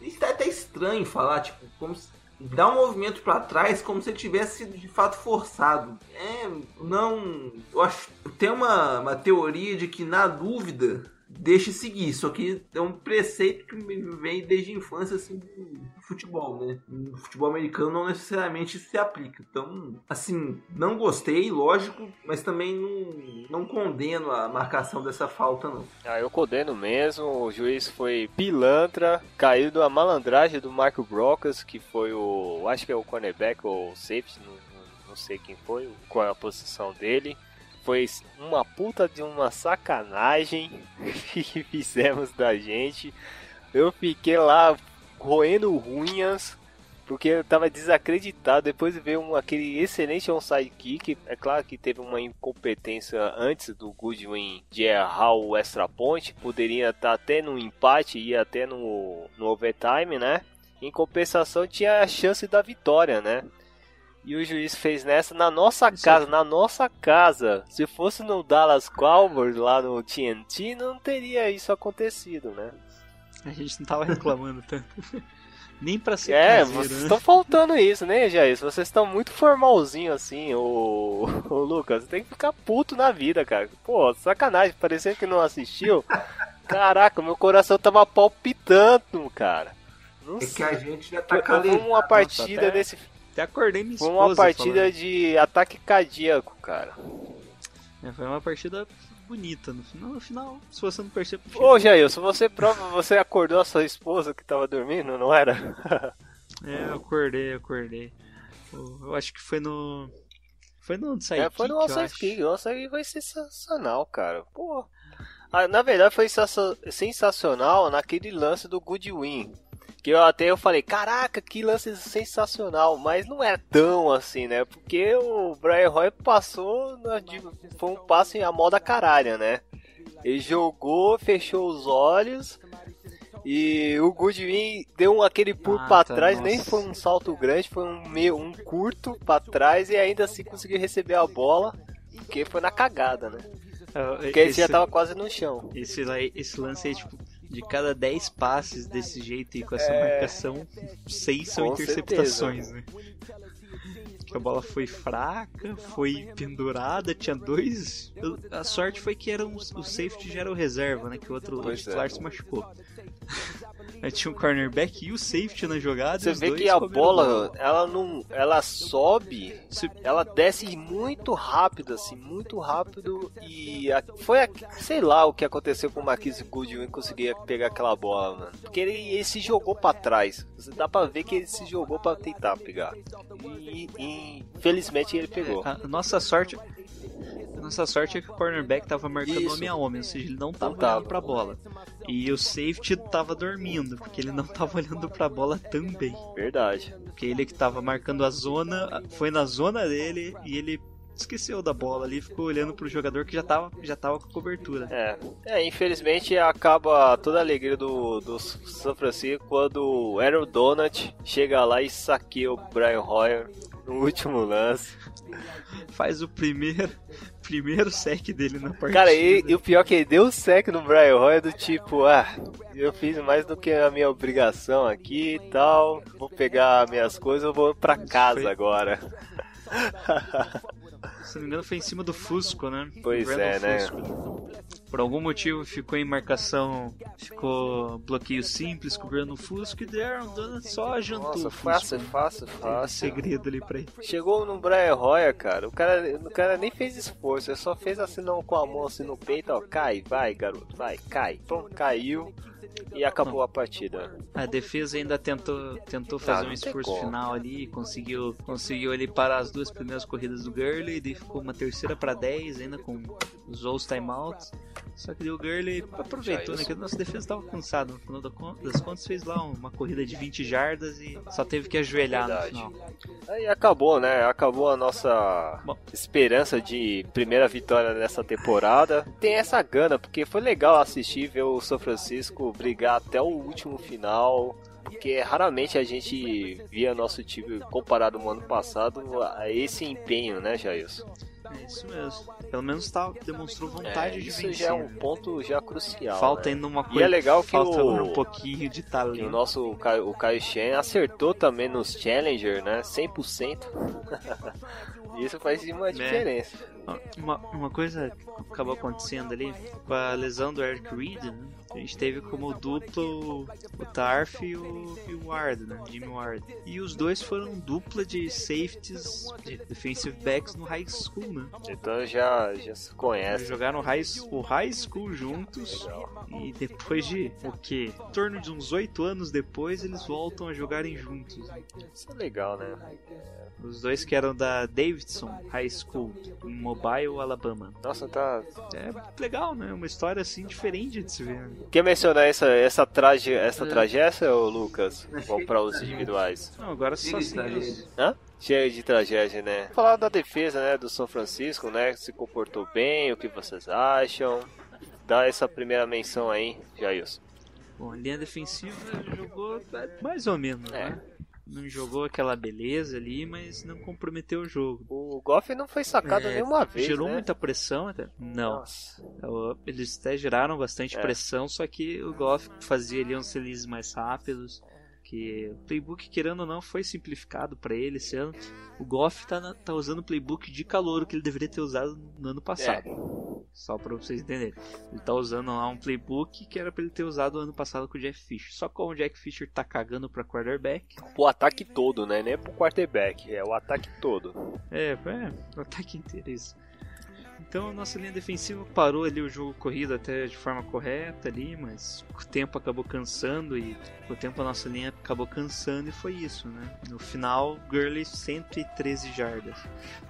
Isso é até estranho falar, tipo, como se. Dá um movimento pra trás como se ele tivesse sido de fato forçado. É, não. Eu acho. Tem uma, uma teoria de que, na dúvida, deixe seguir. Só que é um preceito que vem desde a infância assim, do futebol, né? No futebol americano não necessariamente se aplica. Então, assim, não gostei, lógico, mas também não, não condeno a marcação dessa falta, não. Ah, eu condeno mesmo. O juiz foi pilantra, caiu da malandragem do Marco Brocas, que foi o. Acho que é o cornerback ou safety, não- não sei quem foi, qual é a posição dele. Foi uma puta de uma sacanagem [laughs] que fizemos da gente. Eu fiquei lá roendo unhas, porque eu tava desacreditado. Depois veio um, aquele excelente onside kick. É claro que teve uma incompetência antes do Goodwin de errar o extra point. Poderia estar até no empate e até no, no overtime, né? Em compensação, tinha a chance da vitória, né? E o juiz fez nessa na nossa casa, na nossa casa. Se fosse no Dallas Cowboys lá no TNT, não teria isso acontecido, né? A gente não tava reclamando tanto. [laughs] Nem pra ser É, caseiro, vocês né? estão faltando isso, né, Jair? Vocês estão muito formalzinho assim, ô... [laughs] ô Lucas. Você tem que ficar puto na vida, cara. Pô, sacanagem, parecendo que não assistiu. Caraca, meu coração tava palpitando, cara. Não É que sei. a gente já tá Foi calejado. uma partida até- desse. Até acordei minha Foi esposa uma partida falando. de ataque cardíaco, cara. É, foi uma partida bonita. No final, no final se você não percebe... Ô, Jair, se você prova, você acordou a sua esposa que tava dormindo, não era? [laughs] É, eu acordei, eu acordei. Eu acho que foi no... Foi no Sidekick, É, foi no acho. Kick. O foi sensacional, cara. Pô. Ah, na verdade foi sensa- sensacional naquele lance do Goodwin. Que eu até eu falei, caraca, que lance sensacional, mas não é tão assim, né? Porque o Brian Roy passou, na- de- foi um passe a moda caralho, né? Ele jogou, fechou os olhos e o Goodwin deu um, aquele pulo Ah, pra tá, trás, nossa. nem foi um salto grande, foi um meio um curto pra trás e ainda assim conseguiu receber a bola, porque foi na cagada, né? Ah, Porque ele esse, já tava quase no chão. esse, esse lance aí, tipo, de cada 10 passes desse jeito e com essa É. marcação, 6 são Com interceptações, né? Que a bola foi fraca, foi pendurada, tinha dois. A sorte foi que era um, o safety já era o reserva, né? Que o outro Pois titular é. se machucou. Tinha um cornerback e o safety na jogada. Você vê que a comeram bola, ela não, ela sobe, ela desce muito rápido assim, muito rápido e a- foi, a- sei lá o que aconteceu com o Marquise Goodwin conseguir pegar aquela bola, mano. Porque ele, ele se jogou pra trás. Você dá pra ver que ele se jogou pra tentar pegar. E, e infelizmente ele pegou. A nossa sorte. Nossa sorte é que o cornerback tava marcando Isso. homem a homem, ou seja, ele não tava Não tava. olhando pra bola. E o safety tava dormindo, porque ele não tava olhando pra bola também. Verdade. Porque ele que tava marcando a zona, foi na zona dele e ele esqueceu da bola ali, ficou olhando pro jogador que já tava, já tava com cobertura. É, é, infelizmente acaba toda a alegria do, do São Francisco quando o Aaron Donut chega lá e saqueia o Brian Hoyer no último lance. Faz o primeiro, primeiro sec dele na partida. Cara, e, e o pior é que ele deu o sec no Brian Hoyer do tipo, ah, eu fiz mais do que a minha obrigação aqui e tal, vou pegar minhas coisas, eu vou pra casa Foi- agora. Se não me engano, foi em cima do Fusco, né? Pois é, né? Por algum motivo ficou em marcação, ficou bloqueio simples cobrindo o Fusco e Darren Donut só jantou Nossa, fácil, fácil, fácil. segredo ali pra ele. Chegou no Brian Roya, cara. O cara, o cara nem fez esforço, ele só fez assim não, com a mão assim no peito, ó. Cai, vai, garoto, vai, cai. Pronto, caiu e acabou a partida. A defesa ainda tentou, tentou fazer não um esforço final ali, conseguiu, conseguiu ele parar as duas primeiras corridas do Gurley, daí ficou uma terceira pra 10 ainda com usou os timeouts. Só que o Gurley aproveitou, né? Que a nossa defesa tava cansada. No final das contas, fez lá uma corrida de 20 jardas e só teve que ajoelhar Verdade. no final. Aí acabou, né? Acabou a nossa Bom. esperança de primeira vitória nessa temporada. Tem essa gana, porque foi legal assistir ver o São Francisco brigar até o último final. Porque raramente a gente via nosso time comparado ao ano passado a esse empenho, né, Jailson? É isso mesmo. Pelo menos tá, demonstrou vontade É, de isso vencer. já é um né? ponto já crucial. Falta né? ainda uma E coisa. é legal que falta o- um pouquinho de Que o talento. nosso Caio- o Caio Shen acertou também nos Challenger, né? 100%. [laughs] Isso faz uma diferença. Uma, uma coisa que acabou acontecendo ali com a lesão do Eric Reed, né? A gente teve como dupla o, Tarf e o, e o Ward, né? Jimmy Ward. E os dois foram dupla de safeties, de defensive backs no high school, né? Então já, já se Eles conhece. jogaram high, o high school juntos e depois de o que? Em torno de uns oito anos depois eles voltam a jogarem juntos. Isso é legal, né? Os dois que eram da Davidson High School em Mobile, Alabama. Nossa, tá. É legal, né? Uma história assim diferente de se ver. Quer mencionar essa, essa, traje, essa tragédia, ô Lucas? Vamos para os individuais. [laughs] Não, agora só assim. Hã? Cheio de tragédia, né? Falar da defesa, né, do São Francisco, né? Se comportou bem, o que vocês acham? Dá essa primeira menção aí, Jailson. Bom, a linha defensiva jogou mais ou menos, É. né? Não jogou aquela beleza ali, mas não comprometeu o jogo. O Goff não foi sacado É, nenhuma vez, Gerou né? muita pressão até? Não. Nossa. O- Eles até geraram bastante É. pressão, só que o Goff fazia ali uns releases mais rápidos. Que o playbook, querendo ou não, foi simplificado pra ele esse ano. O Goff tá, tá usando o playbook de calor que ele deveria ter usado no ano passado. É. Só pra vocês entenderem. Ele tá usando lá um playbook que era pra ele ter usado ano passado com o Jeff Fisher. Só que como o Jack Fisher tá cagando pra quarterback, O ataque todo, né? Nem pro quarterback, é o ataque todo. É, é, o ataque inteiro, isso. Então a nossa linha defensiva parou ali o jogo corrido até de forma correta ali, mas o tempo acabou cansando e o tempo a nossa linha acabou cansando e foi isso, né? No final, Gurley 113 jardas.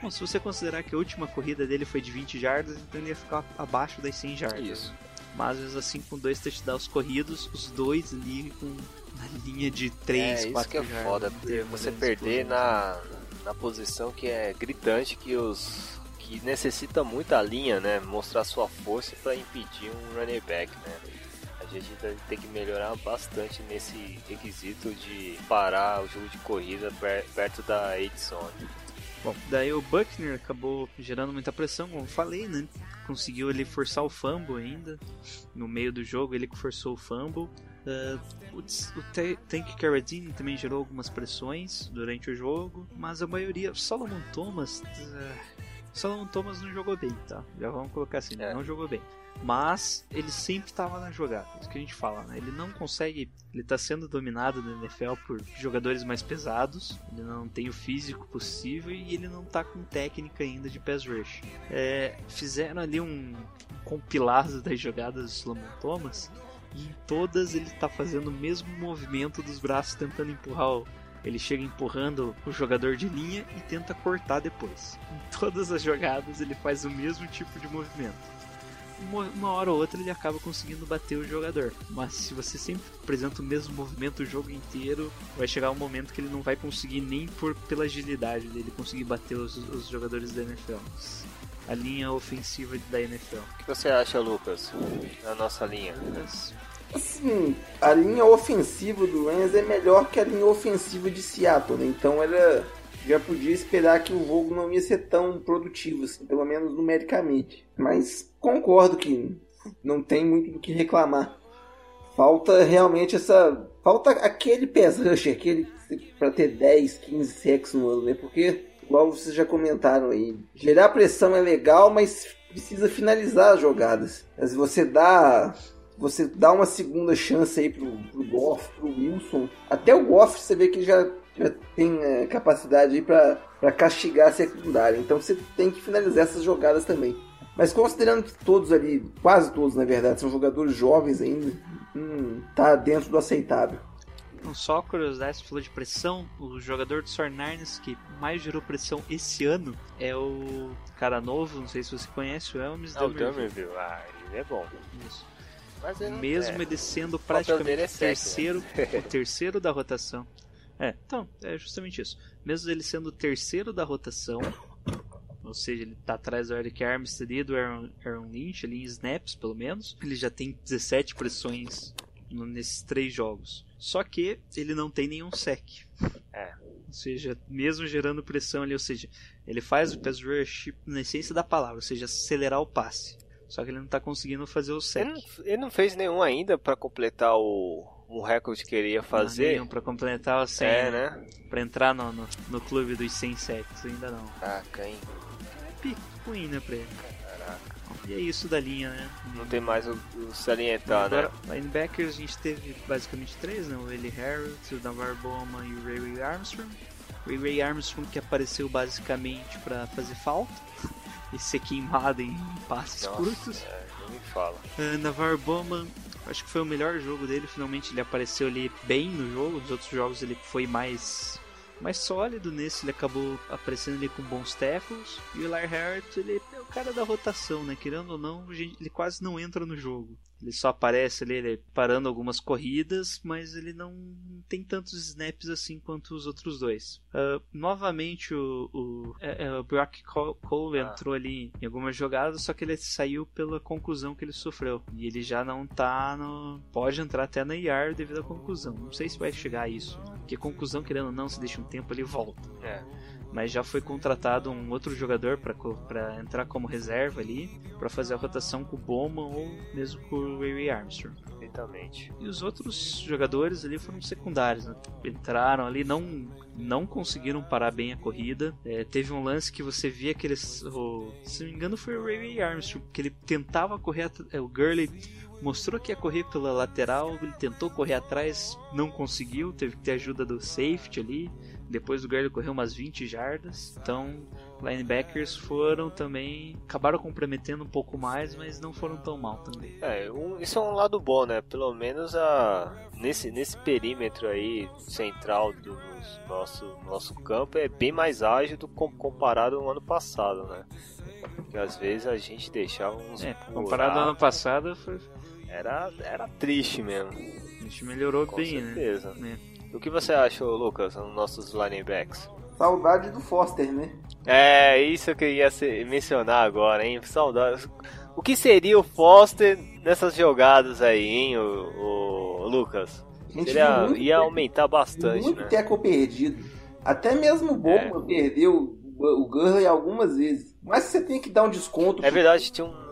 Bom, se você considerar que a última corrida dele foi de 20 jardas, então ele ia ficar abaixo das 100 jardas. Isso. Mas mesmo assim, com dois touchdowns corridos, os dois ali com na linha de 3, é, isso 4 que é jardas. foda, porque teve você perder na, na posição que é gritante que os que necessita muita linha, né? Mostrar sua força para impedir um running back, né? A gente ter que melhorar bastante nesse requisito de parar o jogo de corrida per- perto da Edson. Bom, daí o Buckner acabou gerando muita pressão, como eu falei, né? Conseguiu ele forçar o fumble ainda. No meio do jogo, ele forçou o fumble. Ah, o o Tank Carradine também gerou algumas pressões durante o jogo, mas a maioria. Solomon Thomas. ah, Solomon Thomas não jogou bem, tá? Já vamos colocar assim, É. não jogou bem. Mas ele sempre estava na jogada, isso que a gente fala, né? Ele não consegue. Ele está sendo dominado na NFL por jogadores mais pesados, ele não tem o físico possível e ele não tá com técnica ainda de pass rush. É, fizeram ali um compilado das jogadas do Solomon Thomas e em todas ele tá fazendo o mesmo movimento dos braços tentando empurrar o. Ele chega empurrando o jogador de linha e tenta cortar depois. Em todas as jogadas ele faz o mesmo tipo de movimento uma, hora ou outra ele acaba conseguindo bater o jogador. Mas se você sempre apresenta o mesmo movimento o jogo inteiro, vai chegar um momento que ele não vai conseguir nem por pela agilidade dele conseguir bater os, os jogadores da NFL. A linha ofensiva da NFL. O que você acha, Lucas? Na nossa linha? Assim, a linha ofensiva do Rams é melhor que a linha ofensiva de Seattle, né? Então era. Já podia esperar que o jogo não ia ser tão produtivo, assim, pelo menos numericamente. Mas concordo que não tem muito do que reclamar. Falta realmente essa. Falta aquele pass rush, aquele para ter 10, 15 sacks no ano, né? Porque, igual vocês já comentaram aí, gerar pressão é legal, mas precisa finalizar as jogadas. Mas você dá você dá uma segunda chance aí pro, pro Goff, pro Wilson. Até o Goff você vê que já, já tem é, capacidade aí pra, pra castigar a secundária. Então você tem que finalizar essas jogadas também. Mas considerando que todos ali, quase todos na verdade, são jogadores jovens ainda, hum, tá dentro do aceitável. Não só curiosidade, você falou de pressão, o jogador do Sornarnes que mais gerou pressão esse ano é o cara novo, não sei se você conhece, o Elmes Ah. Dummerville, ah, ele é bom. Isso. Ele Mesmo é. ele sendo papel praticamente é terceiro, o terceiro da rotação. É, então, é justamente isso. Mesmo ele sendo o terceiro da rotação, ou seja, ele tá atrás do Eric Armstead e do Aaron, Aaron Lynch, ali em snaps pelo menos, ele já tem 17 pressões nesses três jogos. Só que ele não tem nenhum sec. É. Ou seja, mesmo gerando pressão ali, ou seja, ele faz o pass rush na essência da palavra, ou seja, acelerar o passe. Só que ele não tá conseguindo fazer o sec. Ele não, ele não fez nenhum ainda pra completar o um recorde que ele ia fazer. para completar o 100, É, né? né? Pra entrar no, no, no clube dos 100 sacks, ainda não. Caraca, hein? É pique ruim, né, pra ele. Caraca. E é isso da linha, né? Não tem mais o, o salientar, Agora, né? linebackers, a gente teve basicamente três, né? O Eli Harrod, o Navar Bowman e o Ray Ray Armstrong. O Ray Ray Armstrong que apareceu basicamente pra fazer falta e ser queimado em passes Nossa, curtos. é, não me fala. Uh, Navar Bowman, acho que foi o melhor jogo dele. Finalmente ele apareceu ali bem no jogo. Nos outros jogos ele foi mais mais sólido. Nesse ele acabou aparecendo ali com bons tackles. E o Larry Hart, ele é o cara da rotação, né? Querendo ou não, ele quase não entra no jogo. Ele só aparece ali ele parando algumas corridas, mas ele não tem tantos snaps assim quanto os outros dois. Uh, novamente o, o, é, é, o Brock Cole ah. entrou ali em algumas jogadas, só que ele saiu pela conclusão que ele sofreu. E ele já não tá no. Pode entrar até na IR devido à conclusão. Não sei se vai chegar a isso. Porque conclusão, querendo ou não, se deixa um tempo, ele volta. É mas já foi contratado um outro jogador para entrar como reserva ali, para fazer a rotação com o Bowman ou mesmo com o Ray Armstrong. Exatamente. E os outros jogadores ali foram secundários, né? entraram ali, não não conseguiram parar bem a corrida. É, teve um lance que você via que eles, o, se não me engano foi o Ray Armstrong, que ele tentava correr, é, o Gurley mostrou que ia correr pela lateral, ele tentou correr atrás, não conseguiu, teve que ter ajuda do safety ali. Depois do Gurley correu umas 20 jardas. Então, linebackers foram também. acabaram comprometendo um pouco mais, mas não foram tão mal também. É, um, isso é um lado bom, né? Pelo menos a, nesse, nesse perímetro aí central do nosso, nosso campo é bem mais ágil do comparado ao ano passado, né? Porque às vezes a gente deixava uns. É, comparado ao ano passado foi. Era, era triste mesmo. A gente melhorou Com bem, né? certeza. né? É. O que você acha, Lucas, nos nossos linebacks? Saudade do Foster, né? É, isso que eu ia mencionar agora, hein? Saudade. O que seria o Foster nessas jogadas aí, hein, o, o Lucas? Seria, ia aumentar bastante, muito né? teco perdido. Até mesmo o Bowman é. perdeu o Gurley algumas vezes. Mas você tem que dar um desconto. É verdade, tinha um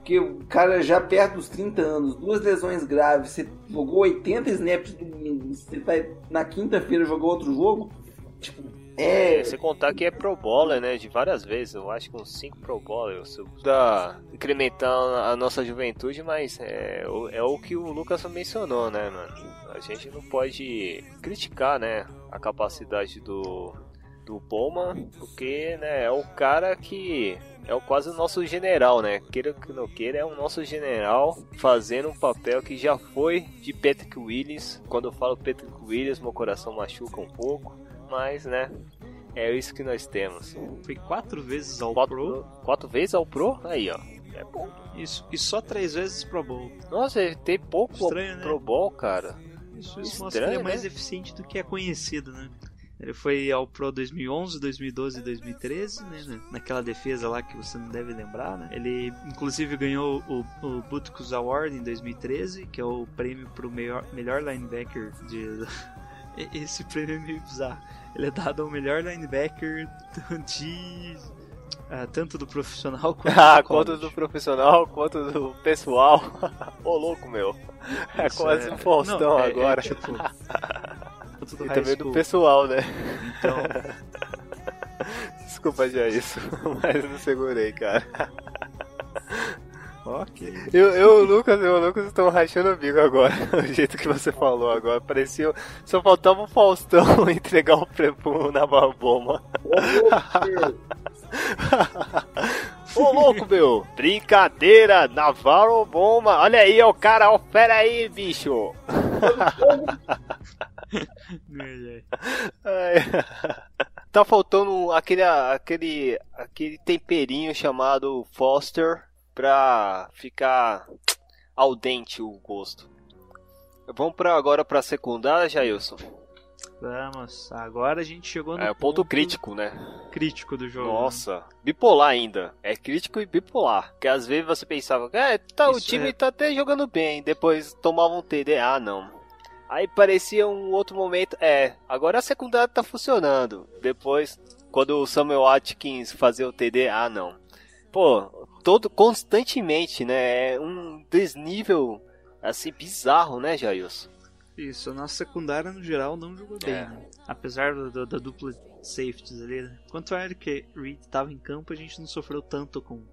porque o cara já perto dos 30 anos, duas lesões graves, você jogou 80 snaps domingo, você tá na quinta-feira jogou outro jogo, tipo, é... é... Você contar que é Pro Bowler, né? De várias vezes, eu acho que uns 5 Pro Bowlers. Tá incrementando a nossa juventude, mas é, é o que o Lucas mencionou, né, mano? A gente não pode criticar, né? A capacidade do, do Bowman, porque né, é o cara que é o quase o nosso general, né? Queira que não queira, é o nosso general fazendo um papel que já foi de Patrick Williams. Quando eu falo Patrick Williams, meu coração machuca um pouco, mas né, é isso que nós temos. Foi quatro vezes ao quatro, Pro. Quatro vezes ao Pro? Aí, ó. É bom. Isso, e só três vezes Pro Bowl. Nossa, tem pouco Estranho, né? Pro Bowl, cara. Isso, isso Estranho, mostra que ele é mais né? eficiente do que é conhecido, né? Ele foi ao Pro 2011, 2012 e 2013, né? Naquela defesa lá que você não deve lembrar, né? Ele, inclusive, ganhou o, o Butkus Award em 2013, que é o prêmio para o melhor, melhor linebacker de... [laughs] Esse prêmio é meio bizarro. Ele é dado ao melhor linebacker de... Ah, tanto do profissional quanto [laughs] ah, do quanto do profissional quanto do pessoal. [laughs] Ô louco, meu. É Isso quase é... um Faustão não, é, é agora. É, tipo... do e também school. do pessoal, né? Então. [laughs] Desculpa já isso, [laughs] mas não segurei, cara. Ok. Eu, eu Lucas e o Lucas estão rachando o bico agora. [laughs] O jeito que você falou agora. Parecia. Só faltava o Faustão entregar o prepum na barboma. Ô louco, meu! Brincadeira, Navarro Bomba! Olha aí, o cara, ó, pera aí, bicho! Tá faltando aquele, aquele, aquele temperinho chamado Foster pra ficar al dente o gosto. Vamos pra, agora pra secundária, Jailson? Vamos, agora a gente chegou no é, ponto, ponto crítico, né? Crítico do jogo. Nossa, bipolar ainda. É crítico e bipolar. Porque às vezes você pensava, é, tá, o time é... tá até jogando bem, depois tomava um TD, ah não. Aí parecia um outro momento, é, agora a secundária tá funcionando. Depois, quando o Samuel Atkins fazia o TD, ah não. Pô, todo constantemente, né? É um desnível assim bizarro, né, Jailson? Isso, a nossa secundária no geral não jogou bem, é. né? Apesar do, do, da dupla safeties ali, né? Quanto a Eric Reed estava em campo, a gente não sofreu tanto com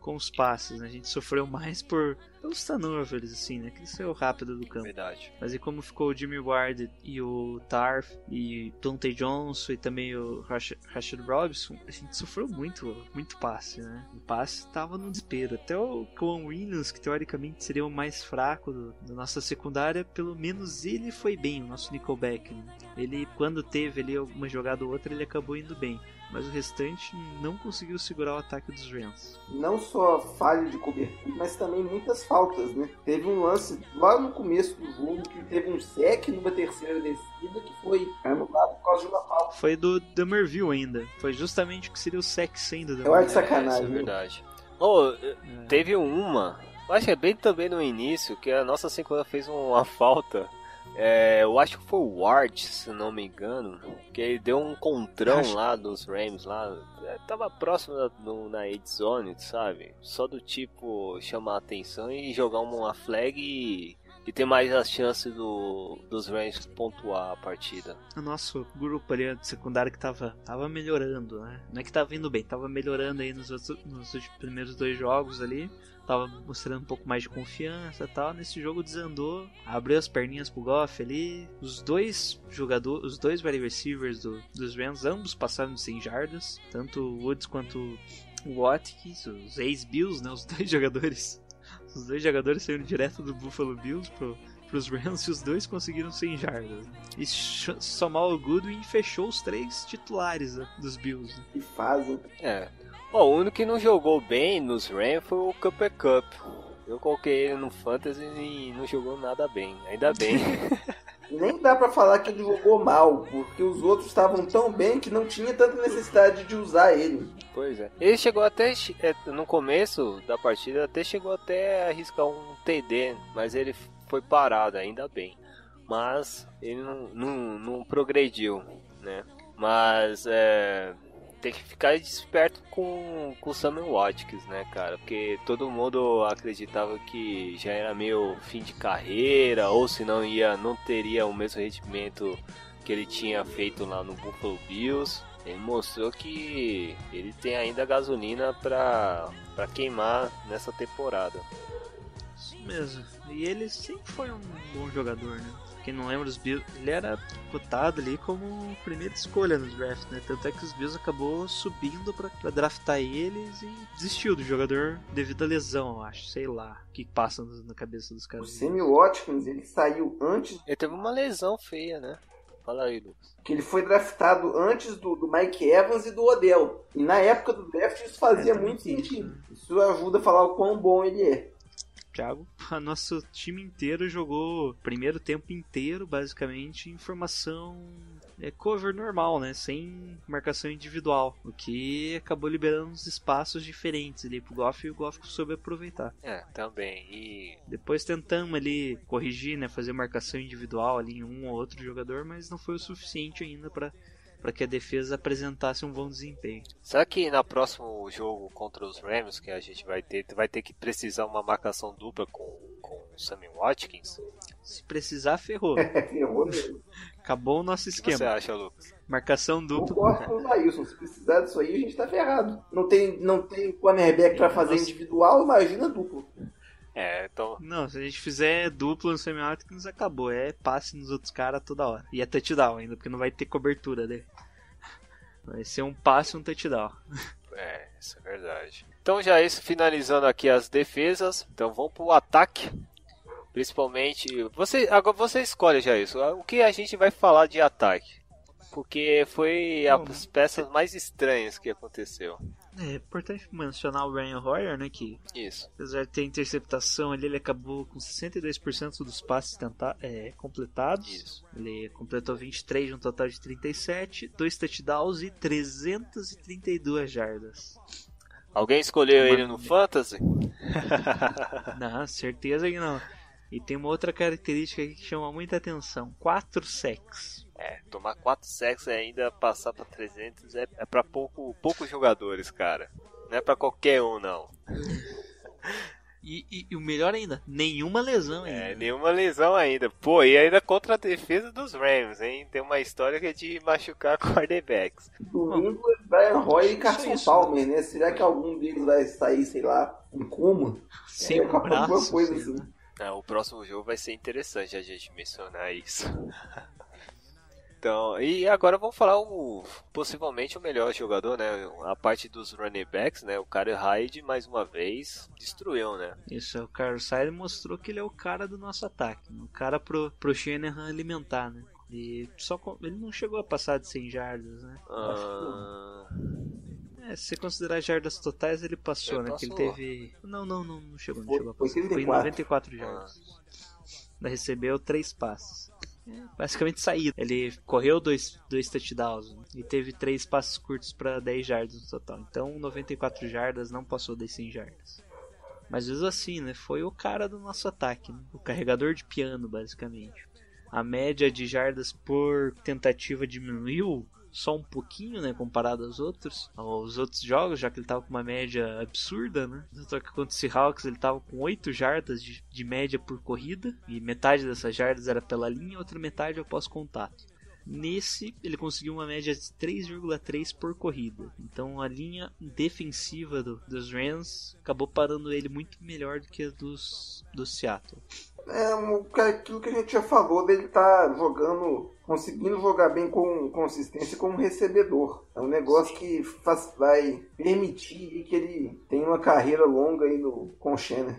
com os passes, né? A gente sofreu mais por pelos turnovers, assim, né? Que saiu rápido do campo. Verdade. Mas e como ficou o Jimmy Ward e o Tarf e Dante Johnson e também o Rash- Rashad Robinson, a gente sofreu muito, muito passe, né? O passe tava no desespero. Até o Coen Williams, que teoricamente seria o mais fraco do- da nossa secundária, pelo menos ele foi bem, o nosso Nickelback. Né? Ele, quando teve ali uma jogada ou outra, ele acabou indo bem. Mas o restante não conseguiu segurar o ataque dos Rams. não só falha de cobertura, mas também muitas faltas, né? Teve um lance lá no começo do jogo que teve um sec numa terceira descida que foi anulado por causa de uma falta. Foi do Dummerville ainda. Foi justamente o que seria o sec sendo do Eu acho É, sacanagem. é viu? verdade. Oh, É. teve uma, eu acho que é bem também no início, que a nossa segunda fez uma falta. É, eu acho que foi o Ward, se não me engano, que ele deu um contrão Acho- lá dos Rams lá. é, Tava próximo da, no, na ed zone, sabe? Só do tipo chamar a atenção e jogar uma flag e, e ter mais as chances do, dos Rams pontuar a partida. o nosso grupo ali de secundário que tava, tava melhorando, né? Não é que tava indo bem, tava melhorando aí nos, outros, nos primeiros dois jogos ali. Tava mostrando um pouco mais de confiança e tal. Nesse jogo desandou, abriu as perninhas pro Goff ali. Os dois jogadores, os dois wide receivers do, dos Rams, ambos passaram de 100 jardas. Tanto o Woods quanto o Watkins, os ex-Bills, né? Os dois [laughs] jogadores. Os dois jogadores saíram direto do Buffalo Bills pro, pros Rams e os dois conseguiram 100 jardas. E ch- Samal Goodwin fechou os três titulares né, dos Bills. né? Que fazem. É. Ó, o único que não jogou bem nos Rams foi o Cooper Cup. Eu coloquei ele no Fantasy e não jogou nada bem. Ainda bem. [laughs] Nem dá pra falar que ele jogou mal, porque os outros estavam tão bem que não tinha tanta necessidade de usar ele. pois é. Ele chegou até é, no começo da partida, até chegou até a arriscar um TD, mas ele foi parado, ainda bem. Mas ele não, não, não progrediu, né? Mas é, tem que ficar esperto com, com o Samuel Watkins, né, cara? Porque todo mundo acreditava que já era meio fim de carreira, ou se não ia, não teria o mesmo rendimento que ele tinha feito lá no Buffalo Bills. Ele mostrou que ele tem ainda gasolina pra, pra queimar nessa temporada. Isso mesmo. E ele sempre foi um bom jogador, né? Quem não lembra os Bills, ele era cotado ali como primeira escolha no draft, né? Tanto é que os Bills acabou subindo pra, pra draftar eles e desistiu do jogador devido à lesão, eu acho. Sei lá. O que passa no- na cabeça dos O caras. Sammy Watkins, ele saiu antes, Ele teve uma lesão feia, né? Fala aí, Lucas. que ele foi draftado antes do, do Mike Evans e do Odell. E na época do draft isso fazia É, também muito sentido. né? Isso ajuda a falar o quão bom ele é. Thiago, [laughs] a nosso time inteiro jogou o primeiro tempo inteiro, basicamente, em formação é, cover normal, né? Sem marcação individual. O que acabou liberando uns espaços diferentes ali pro Goff e o Goff soube aproveitar. É, também. E Depois tentamos ali corrigir, né? Fazer marcação individual ali em um ou outro jogador, mas não foi o suficiente ainda para para que a defesa apresentasse um bom desempenho. será que na próximo jogo contra os Rams que a gente vai ter, vai ter que precisar uma marcação dupla com, com o Sammy Watkins? O Se precisar, ferrou. [laughs] É, ferrou mesmo. Acabou o nosso que esquema. você acha, Lucas? Marcação dupla. Concordo com o Lailson. Se precisar disso aí, a gente tá ferrado. Não tem, não tem cornerback pra fazer Nossa. individual, imagina duplo. É, então. Não, se a gente fizer duplo no Sammy Watkins, acabou. É passe nos outros caras toda hora. E é touchdown ainda, porque não vai ter cobertura dele. Vai ser um passe e um touchdown. [laughs] É, isso é verdade. Então já isso, finalizando aqui as defesas. Então vamos pro ataque. Principalmente. Você, agora você escolhe já isso. O que a gente vai falar de ataque? Porque foi as peças mais estranhas que aconteceu. É importante mencionar o Ryan Hoyer, né? Que Isso. apesar de ter interceptação ali, ele acabou com 62% dos passes tenta é, completados. Isso. Ele completou 23 de um total de 37, dois touchdowns e 332 jardas. Alguém escolheu ele no Fantasy? [laughs] Não, certeza que não. E tem uma outra característica aqui que chama muita atenção: 4 sacks. É, tomar 4 sacks e ainda passar pra 300 é, é pra pouco, poucos jogadores, cara. Não é pra qualquer um, não. [laughs] E, e- e o melhor ainda, nenhuma lesão ainda. É, nenhuma lesão ainda. Pô, e ainda contra a defesa dos Rams, hein? Tem uma história que é de machucar [laughs] quarterbacks. Domingo é Brian Roy e Carson isso. Palmer, né? Será que algum deles vai sair, sei lá, em coma? Sem É, um alguma braço. coisa sei assim. Ah, o próximo jogo vai ser interessante a gente mencionar isso. [laughs] Então, e agora vamos falar o possivelmente o melhor jogador, né? A parte dos running backs, né? O cara Hyde mais uma vez destruiu, né? Isso, o Carlos Sainz mostrou que ele é o cara do nosso ataque. né? O cara pro, pro Shanahan alimentar, né? E só com- ele não chegou a passar de 100 jardas, né? Ah, É, se você considerar jardas totais, ele passou, Ele né? Que ele passou. teve. Não, não, não, não chegou, não Foi- chegou a passar. Foi em 34. 94 jardas. Ainda recebeu três passes. Basicamente saída. Ele correu dois, dois touchdowns né? e teve três passes curtos para 10 jardas no total. Então 94 jardas não passou das 100 jardas. Mas mesmo assim, né? Foi o cara do nosso ataque, né? o carregador de piano, basicamente. A média de jardas por tentativa diminuiu só um pouquinho, né, comparado aos outros, aos outros jogos, já que ele tava com uma média absurda, né? Só que contra o Seahawks ele tava com 8 jardas de, de média por corrida, e metade dessas jardas era pela linha, outra metade após contato. Nesse, ele conseguiu uma média de 3,3 por corrida. Então a linha defensiva do- dos Rams acabou parando ele muito melhor do que a dos, do Seattle. É um- aquilo que a gente já falou dele tá jogando, conseguindo jogar bem com consistência como recebedor. É um negócio que faz- vai permitir que ele tenha uma carreira longa aí no, com o Shannon.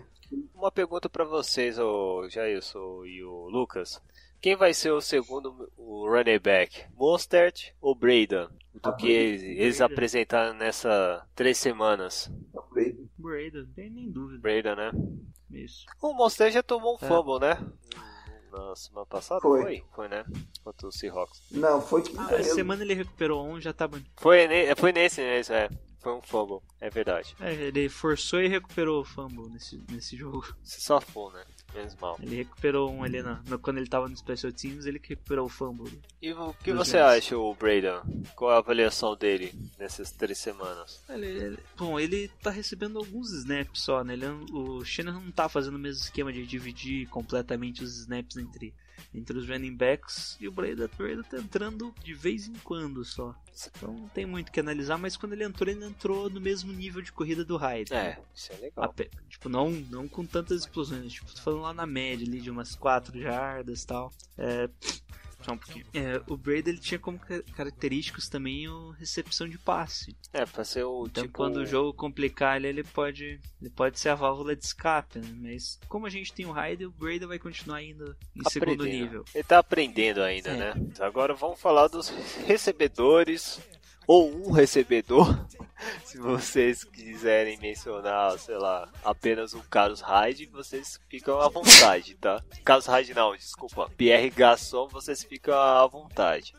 uma pergunta pra vocês, o Jailson e o Lucas. Quem vai ser o segundo o running back? Mostert ou Braden? Do que eles, eles Braden. apresentaram nessa três semanas. Brady, não tem nem dúvida. Braden, né? Isso. O Mostert já tomou um É. fumble, né? Na semana passada? Foi. Foi, foi né? Contra o Seahawks. Não, foi que Ah, essa semana ele recuperou um, já tá bom. Foi, ne- foi nesse mesmo, é. Foi um fumble, é verdade. É, ele forçou e recuperou o fumble nesse, nesse jogo. Se safou, né? Menos mal. Ele recuperou um ali na, na- quando ele tava no Special Teams, ele que recuperou o fumble. E o que você Rams. acha, o Braden? Qual a avaliação dele nessas três semanas? Ele, ele- bom, ele tá recebendo alguns snaps só, né? Ele, o Shannon não tá fazendo o mesmo esquema de dividir completamente os snaps entre, entre os running backs e o o Breda tá entrando de vez em quando só. Então não tem muito o que analisar, mas quando ele entrou, ele entrou no mesmo nível de corrida do Hyde. É, isso é legal. Ape- Tipo, não, não com tantas explosões. Tipo, tô falando lá na média ali de umas 4 jardas e tal. É. Só um pouquinho. É, o Brady ele tinha como ca- característicos também a recepção de passe. É, pra ser o Então tipo... quando o jogo complicar ele, ele pode. Ele pode ser a válvula de escape, né? Mas como a gente tem o Hyde, o Brady vai continuar indo em segundo aprendendo. nível. Ele tá aprendendo ainda, É. né? Agora vamos falar dos [laughs] recebedores. Ou um recebedor. [laughs] Se vocês quiserem mencionar, sei lá, apenas o Carlos Hyde, vocês ficam à vontade, tá? Carlos Hyde não, desculpa. Pierre Gasson, vocês ficam à vontade.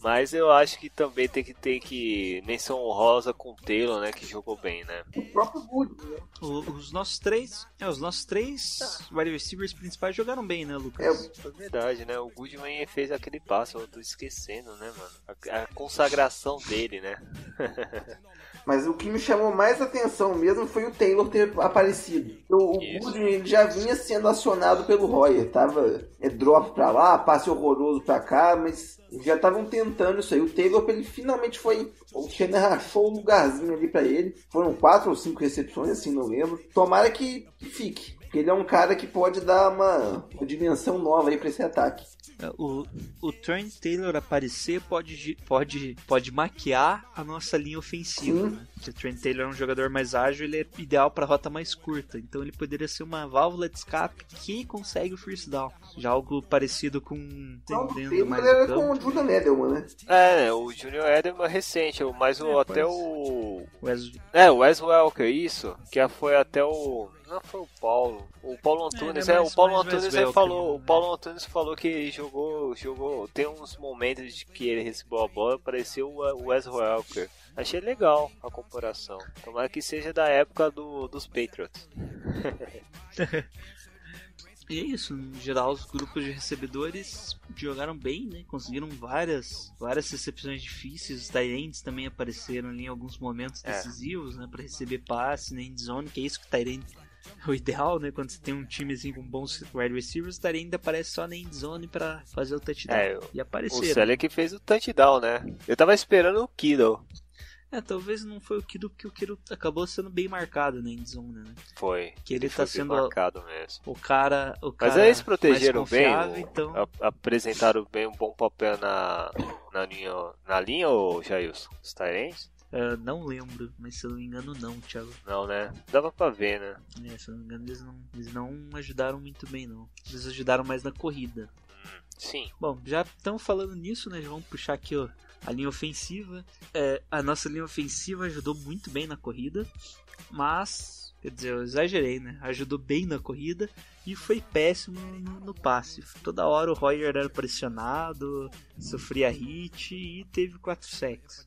Mas eu acho que também tem que ter que menção honrosa com o Taylor, né? Que jogou bem, né? o próprio Wood, né? O- os nossos três. É, os nossos três wide receivers principais jogaram bem, né, Lucas? É, É verdade, né? O Goodman fez aquele passo, eu tô esquecendo, né, mano? A, a consagração dele, né? [laughs] Mas o que me chamou mais atenção mesmo foi o Taylor ter aparecido. O, o. Goodwin ele já vinha sendo acionado pelo Royer. Tava é, drop pra lá, passe horroroso pra cá, mas já estavam tentando isso aí. O Taylor ele finalmente foi. O Shannon achou um lugarzinho ali pra ele. Foram quatro ou cinco recepções, assim, não lembro. Tomara que, que fique. Porque ele é um cara que pode dar uma, uma dimensão nova aí pra esse ataque. É, O, o Trent Taylor aparecer pode, pode, pode maquiar a nossa linha ofensiva. Né? Porque o Trent Taylor é um jogador mais ágil, ele é ideal para rota mais curta. Então ele poderia ser uma válvula de escape que consegue o first down. Já algo parecido com Então, o entendendo Taylor mais era o com o. Julian Edelman, né? É, o Junior Edelman é recente, mas o, É, até o. Wes- É, o Wes Welker, isso. Que foi até o. Não foi o Paulo. O Paulo Antunes, É, é, é o mais- Paulo mais Antunes Welker, falou. O né? Paulo Antunes falou que jogou. jogou. Tem uns momentos de que ele recebeu a bola, pareceu o Wes Welker. Achei legal a comparação. Tomara que seja da época do, dos Patriots. [laughs] E é isso, em geral os grupos de recebedores jogaram bem, né? Conseguiram várias, várias recepções difíceis. Os Tyrants também apareceram ali em alguns momentos É. decisivos, né? Pra receber passe na endzone, que é isso que o Tyrant [laughs] o ideal, né? Quando você tem um time assim com bons wide receivers, o Tyrande aparece só na end zone pra fazer o touchdown. É, e O apareceram. Sully que fez o touchdown, né? Eu tava esperando o Kittle. É, talvez não foi o Kiro, porque o Kiro acabou sendo bem marcado na end zone, né? Foi. Que ele foi tá sendo marcado mesmo. o cara. O Mas cara aí eles protegeram bem, o- então. a- apresentaram bem um bom papel na, na linha, na linha ou Jailson? Os Tyrants? Ah, não lembro, mas se eu não me engano, não, Thiago. Não, né? Dava pra ver, né? É, se eu não me engano, eles não, eles não ajudaram muito bem, não. Eles ajudaram mais na corrida. Sim. Bom, já estamos falando nisso, né? Já vamos puxar aqui ó, a linha ofensiva. É, a nossa linha ofensiva ajudou muito bem na corrida, mas, quer dizer, eu exagerei, né? Ajudou bem na corrida e foi péssimo no, no passe. Toda hora o Royer era pressionado, sofria hit e teve 4 sacks.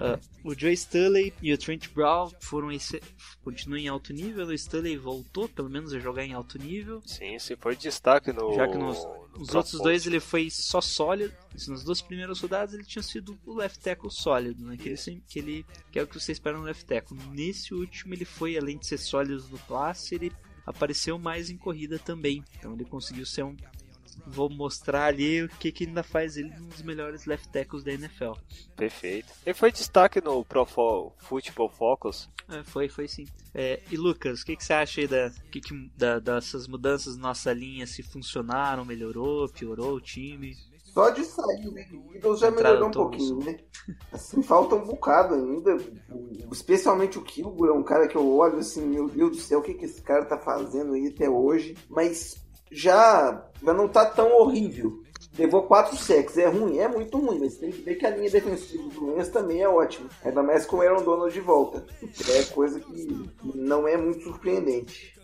Ah, o Joe Stanley e o Trent Brown foram esse, continuam em alto nível. O Stanley voltou, pelo menos, a jogar em alto nível. Sim, sim, foi destaque no. Já que nos, no nos Pro outros dois ele foi só sólido. Nas duas primeiras rodadas ele tinha sido o left tackle sólido, né? Que, ele, que, ele, que é o que você espera no left tackle. Nesse último ele foi, além de ser sólido no passe, ele apareceu mais em corrida também. Então ele conseguiu ser um. Vou mostrar ali o que, que ainda faz ele um dos melhores left tackles da NFL. Perfeito. Ele foi destaque no Pro Fo- Football Focus. É, foi, foi sim. É, e Lucas, o que, que você acha aí da, que que- da- dessas mudanças na nossa linha? Se funcionaram, melhorou, piorou o time? Só de sair o Eagles já Entrada melhorou um todos. pouquinho, né? Assim, falta um bocado ainda. Especialmente o Kilgore é um cara que eu olho assim, meu Deus do céu, o que, que esse cara tá fazendo aí até hoje? Mas já, já não tá tão horrível. Levou quatro sacks, é ruim, é muito ruim, mas tem que ver que a linha defensiva do Rams também é ótima. Ainda mais com o Aaron Donald de volta. É coisa que não é muito surpreendente.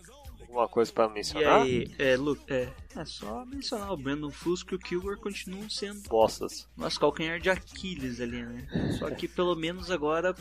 Alguma coisa pra E mencionar? aí, é, Lu, é, é só mencionar o Brandon Fusco e o Kilgore continuam sendo Postas. nosso calcanhar de Aquiles ali, né? Só que pelo menos agora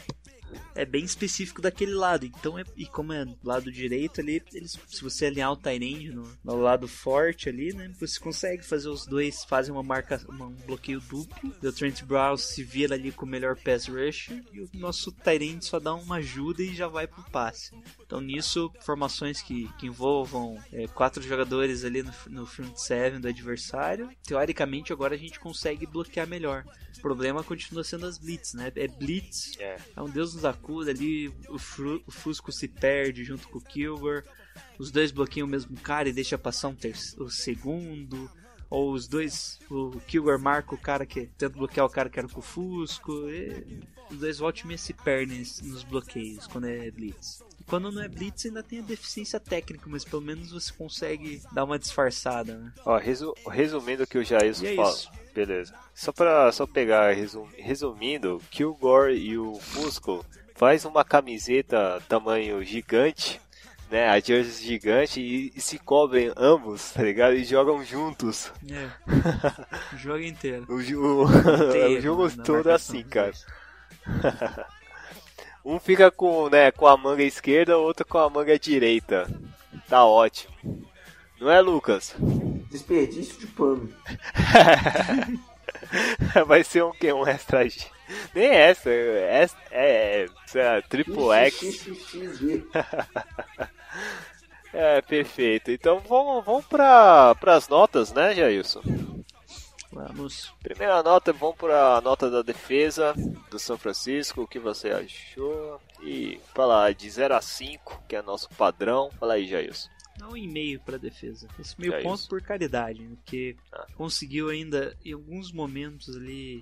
é bem específico daquele lado. Então, é, e como é do lado direito ali, eles, se você alinhar o Tyrande no, no lado forte ali, né? Você consegue fazer os dois, fazem uma marca, uma- um bloqueio duplo. O Trent Brown se vira ali com o melhor pass rush e o nosso Tyrande só dá uma ajuda e já vai pro passe. Então nisso, formações que, que envolvam é, quatro jogadores ali no, no front seven do adversário, teoricamente agora a gente consegue bloquear melhor. O problema continua sendo as blitz, né? É blitz, É. é um Deus nos acuda ali, o, Fru- o Fusco se perde junto com o Kilgore, os dois bloqueiam o mesmo cara e deixa passar um o segundo, ou os dois, o Kilgore marca o cara que tenta bloquear o cara que era com o Fusco, e os dois voltam e se perdem nos bloqueios quando é blitz. Quando não é blitz ainda tem a deficiência técnica, mas pelo menos você consegue dar uma disfarçada, né? Ó, resu- resumindo o que o Jailson E é fala. isso. Beleza. Só pra só pegar, resum- resumindo, Kilgore e o Fusco faz uma camiseta tamanho gigante, né? A jersey gigante e, e se cobrem ambos, tá ligado? E jogam juntos. É. [laughs] [laughs] o jogo inteiro. O, Tem o jogo todo marcação assim, cara. [laughs] Um fica com, né, com a manga esquerda, o outro com a manga direita. Tá ótimo. Não é, Lucas? Desperdício de pano. [laughs] Vai ser um que? Um extra. Nem extra, é, é, é, é triple X. [laughs] É, perfeito. Então vamos, vamos para as notas, né, Jailson? Vamos. Primeira nota, vamos para a nota da defesa do São Francisco. O que você achou? E falar de 0 a 5, que é nosso padrão. Fala aí, Jailson. Dá um e-mail pra defesa. Esse meio ponto por caridade, né? porque Ah. conseguiu ainda, em alguns momentos ali,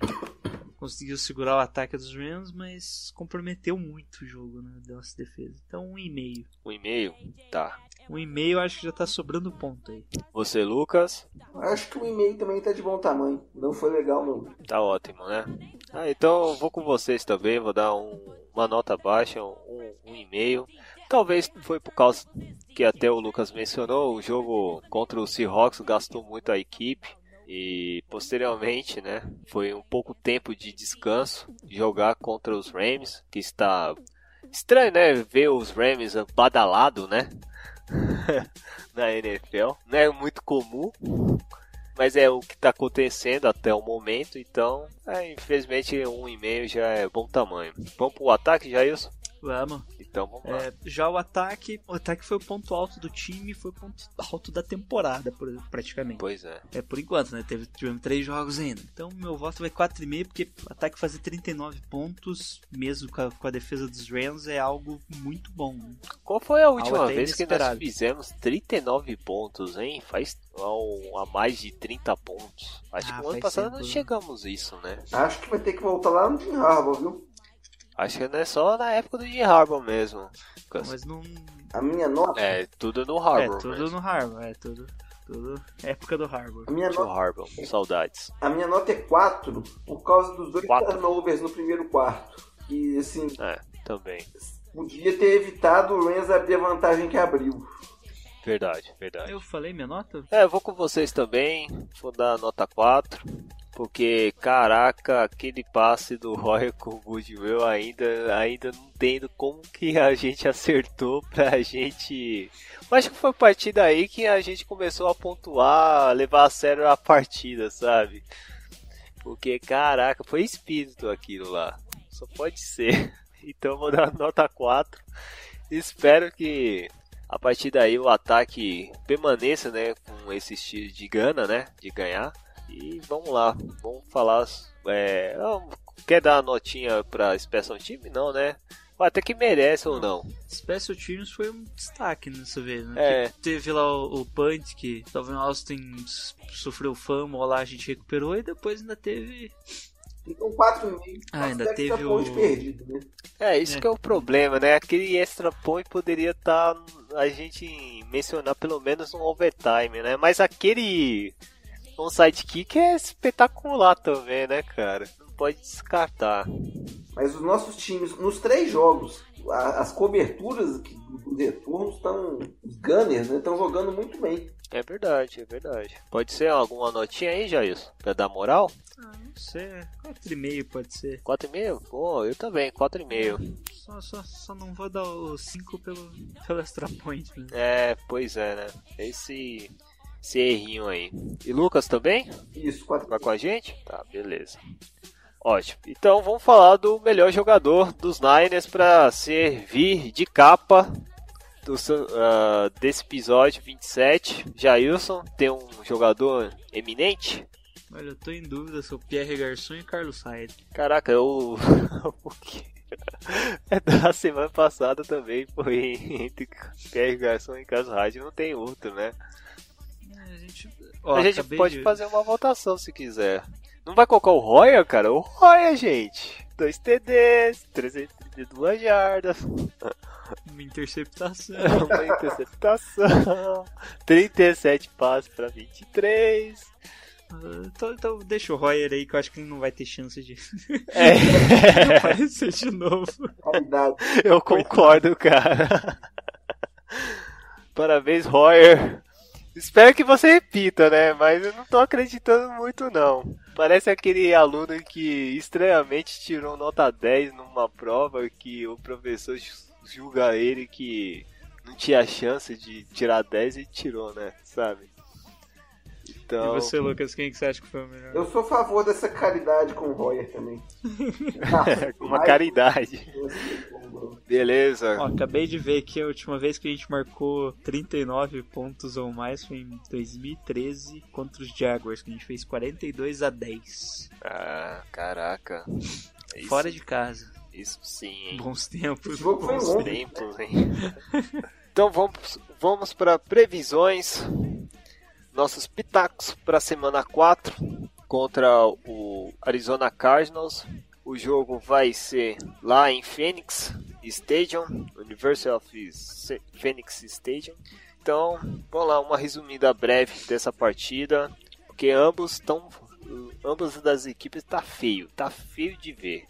conseguiu segurar o ataque dos Rams, mas comprometeu muito o jogo né, da nossa defesa. Então, um e-mail. Um e-mail? Tá. Um e-mail acho que já tá sobrando ponto aí. Você, Lucas? Acho que o e-mail também tá de bom tamanho. Não foi legal, não. Tá ótimo, né? Ah, então eu vou com vocês também, vou dar um- uma nota baixa, um, um e-mail. Talvez foi por causa que até o Lucas mencionou, o jogo contra o Seahawks gastou muito a equipe. E posteriormente, né, foi um pouco tempo de descanso, jogar contra os Rams, que está estranho, né, ver os Rams badalado, né, [laughs] na NFL. Não é muito comum, mas é o que está acontecendo até o momento, então, é, infelizmente, um e-mail já é bom tamanho. Vamos pro ataque, Jailson? Vamos. Então vamos lá. É, já o ataque, o ataque foi o ponto alto do time, foi o ponto alto da temporada, por- praticamente. Pois é. É por enquanto, né? Teve, tivemos três jogos ainda. Então meu voto vai 4,5, porque o ataque fazer 39 pontos, mesmo com a, com a defesa dos Rams, é algo muito bom. né? Qual foi a última Algo vez que nós fizemos 39 pontos, hein? Faz um, a mais de 30 pontos. Acho Ah, que no ano passado tempo, não né? chegamos isso, né? Acho que vai ter que voltar lá no Jim Harbaugh, viu? Acho que não é só na época do Jim Harbaugh mesmo. Mas não. A minha nota, É, tudo no É Harbaugh tudo mesmo. no Harbour, é tudo. Tudo época do Harbour. a minha nota, Harbaugh, saudades. a minha nota é 4 por causa dos dois Quatro. turnovers no primeiro quarto. Que, assim, É, também. podia ter evitado o Rams abrir a vantagem que abriu. Verdade, verdade. Eu falei minha nota? É, eu vou com vocês também. Vou dar nota 4. Porque, caraca, aquele passe do Roy com o Goodwill ainda, ainda não entendo como que a gente acertou pra gente. Acho que foi a partir daí que a gente começou a pontuar, levar a sério a partida, sabe? Porque, caraca, foi espírito aquilo lá. Só pode ser. [laughs] Então vou dar nota 4. Espero que a partir daí o ataque permaneça, né, com esse estilo de gana, né, de ganhar. E vamos lá, vamos falar. É, quer dar uma notinha pra Special Team? Não, né? Até que merece ou não. Special Teams foi um destaque nessa vez, né? É. Teve lá o, o Punt, que Dalvin Austin sofreu fama, lá a gente recuperou, e depois ainda teve Então 4,5. Ah, ainda Extra teve o- perdido, né? É, isso É. que é o problema, né? Aquele extra point poderia estar a gente mencionar pelo menos um overtime, né? Mas aquele um sidekick é espetacular também, né, cara? Não pode descartar. Mas os nossos times, nos três jogos, a- as coberturas que- dos retornos estão. Os Gunners, né? Estão jogando muito bem. É verdade, é verdade. Pode ser alguma notinha aí, Jair? Pra dar moral? Ah, não sei, 4,5 pode ser. 4,5? Pô, eu também, 4,5. Só, só, só não vou dar o 5 pelo, pelo extra point. né? É, pois é, né? Esse, esse errinho aí. E Lucas também? Isso, 4 Vai com a gente? Tá, beleza. Ótimo. Então vamos falar do melhor jogador dos Niners para servir de capa do, ah, desse episódio 27. Jailson tem um jogador eminente? Olha, eu tô em dúvida se o Pierre Garçon e Carlos Hyde. Caraca, eu. [laughs] o que? É da semana passada também foi entre Pierre Garçon e Carlos Hyde, não tem outro, né? A gente, ó, a gente pode de- fazer uma votação se quiser. Não vai colocar o Roya, cara? O Roya, gente. 2 TDs, 332 jardas, uma interceptação. [laughs] uma interceptação, 37 passes pra 23. Ah, então, então deixa o Royer aí que eu acho que ele não vai ter chance de [laughs] É, [laughs] aparecer de novo. eu concordo, cara. Parabéns, Royer. Espero que você repita, né? Mas eu não tô acreditando muito, não. Parece aquele aluno que estranhamente tirou nota 10 numa prova que o professor ju- julga ele que não tinha chance de tirar 10 e tirou, né? Sabe? Então. E você, Lucas, quem que você acha que foi o melhor? Eu sou a favor dessa caridade com o Royer também. [laughs] Uma caridade. Beleza. Ó, acabei de ver que a última vez que a gente marcou 39 pontos ou mais foi em 2013 contra os Jaguars, que a gente fez 42 a 10. Ah, caraca. [laughs] Isso, Fora de casa. Isso sim, hein? Bons tempos. Bons tempos, hein? [laughs] então vamos, vamos para previsões. Nossos pitacos para semana 4 contra o Arizona Cardinals. O jogo vai ser lá em Phoenix Stadium, University of Phoenix Stadium. Então, vamos lá, uma resumida breve dessa partida, porque ambos estão ambas das equipes tá feio, tá feio de ver.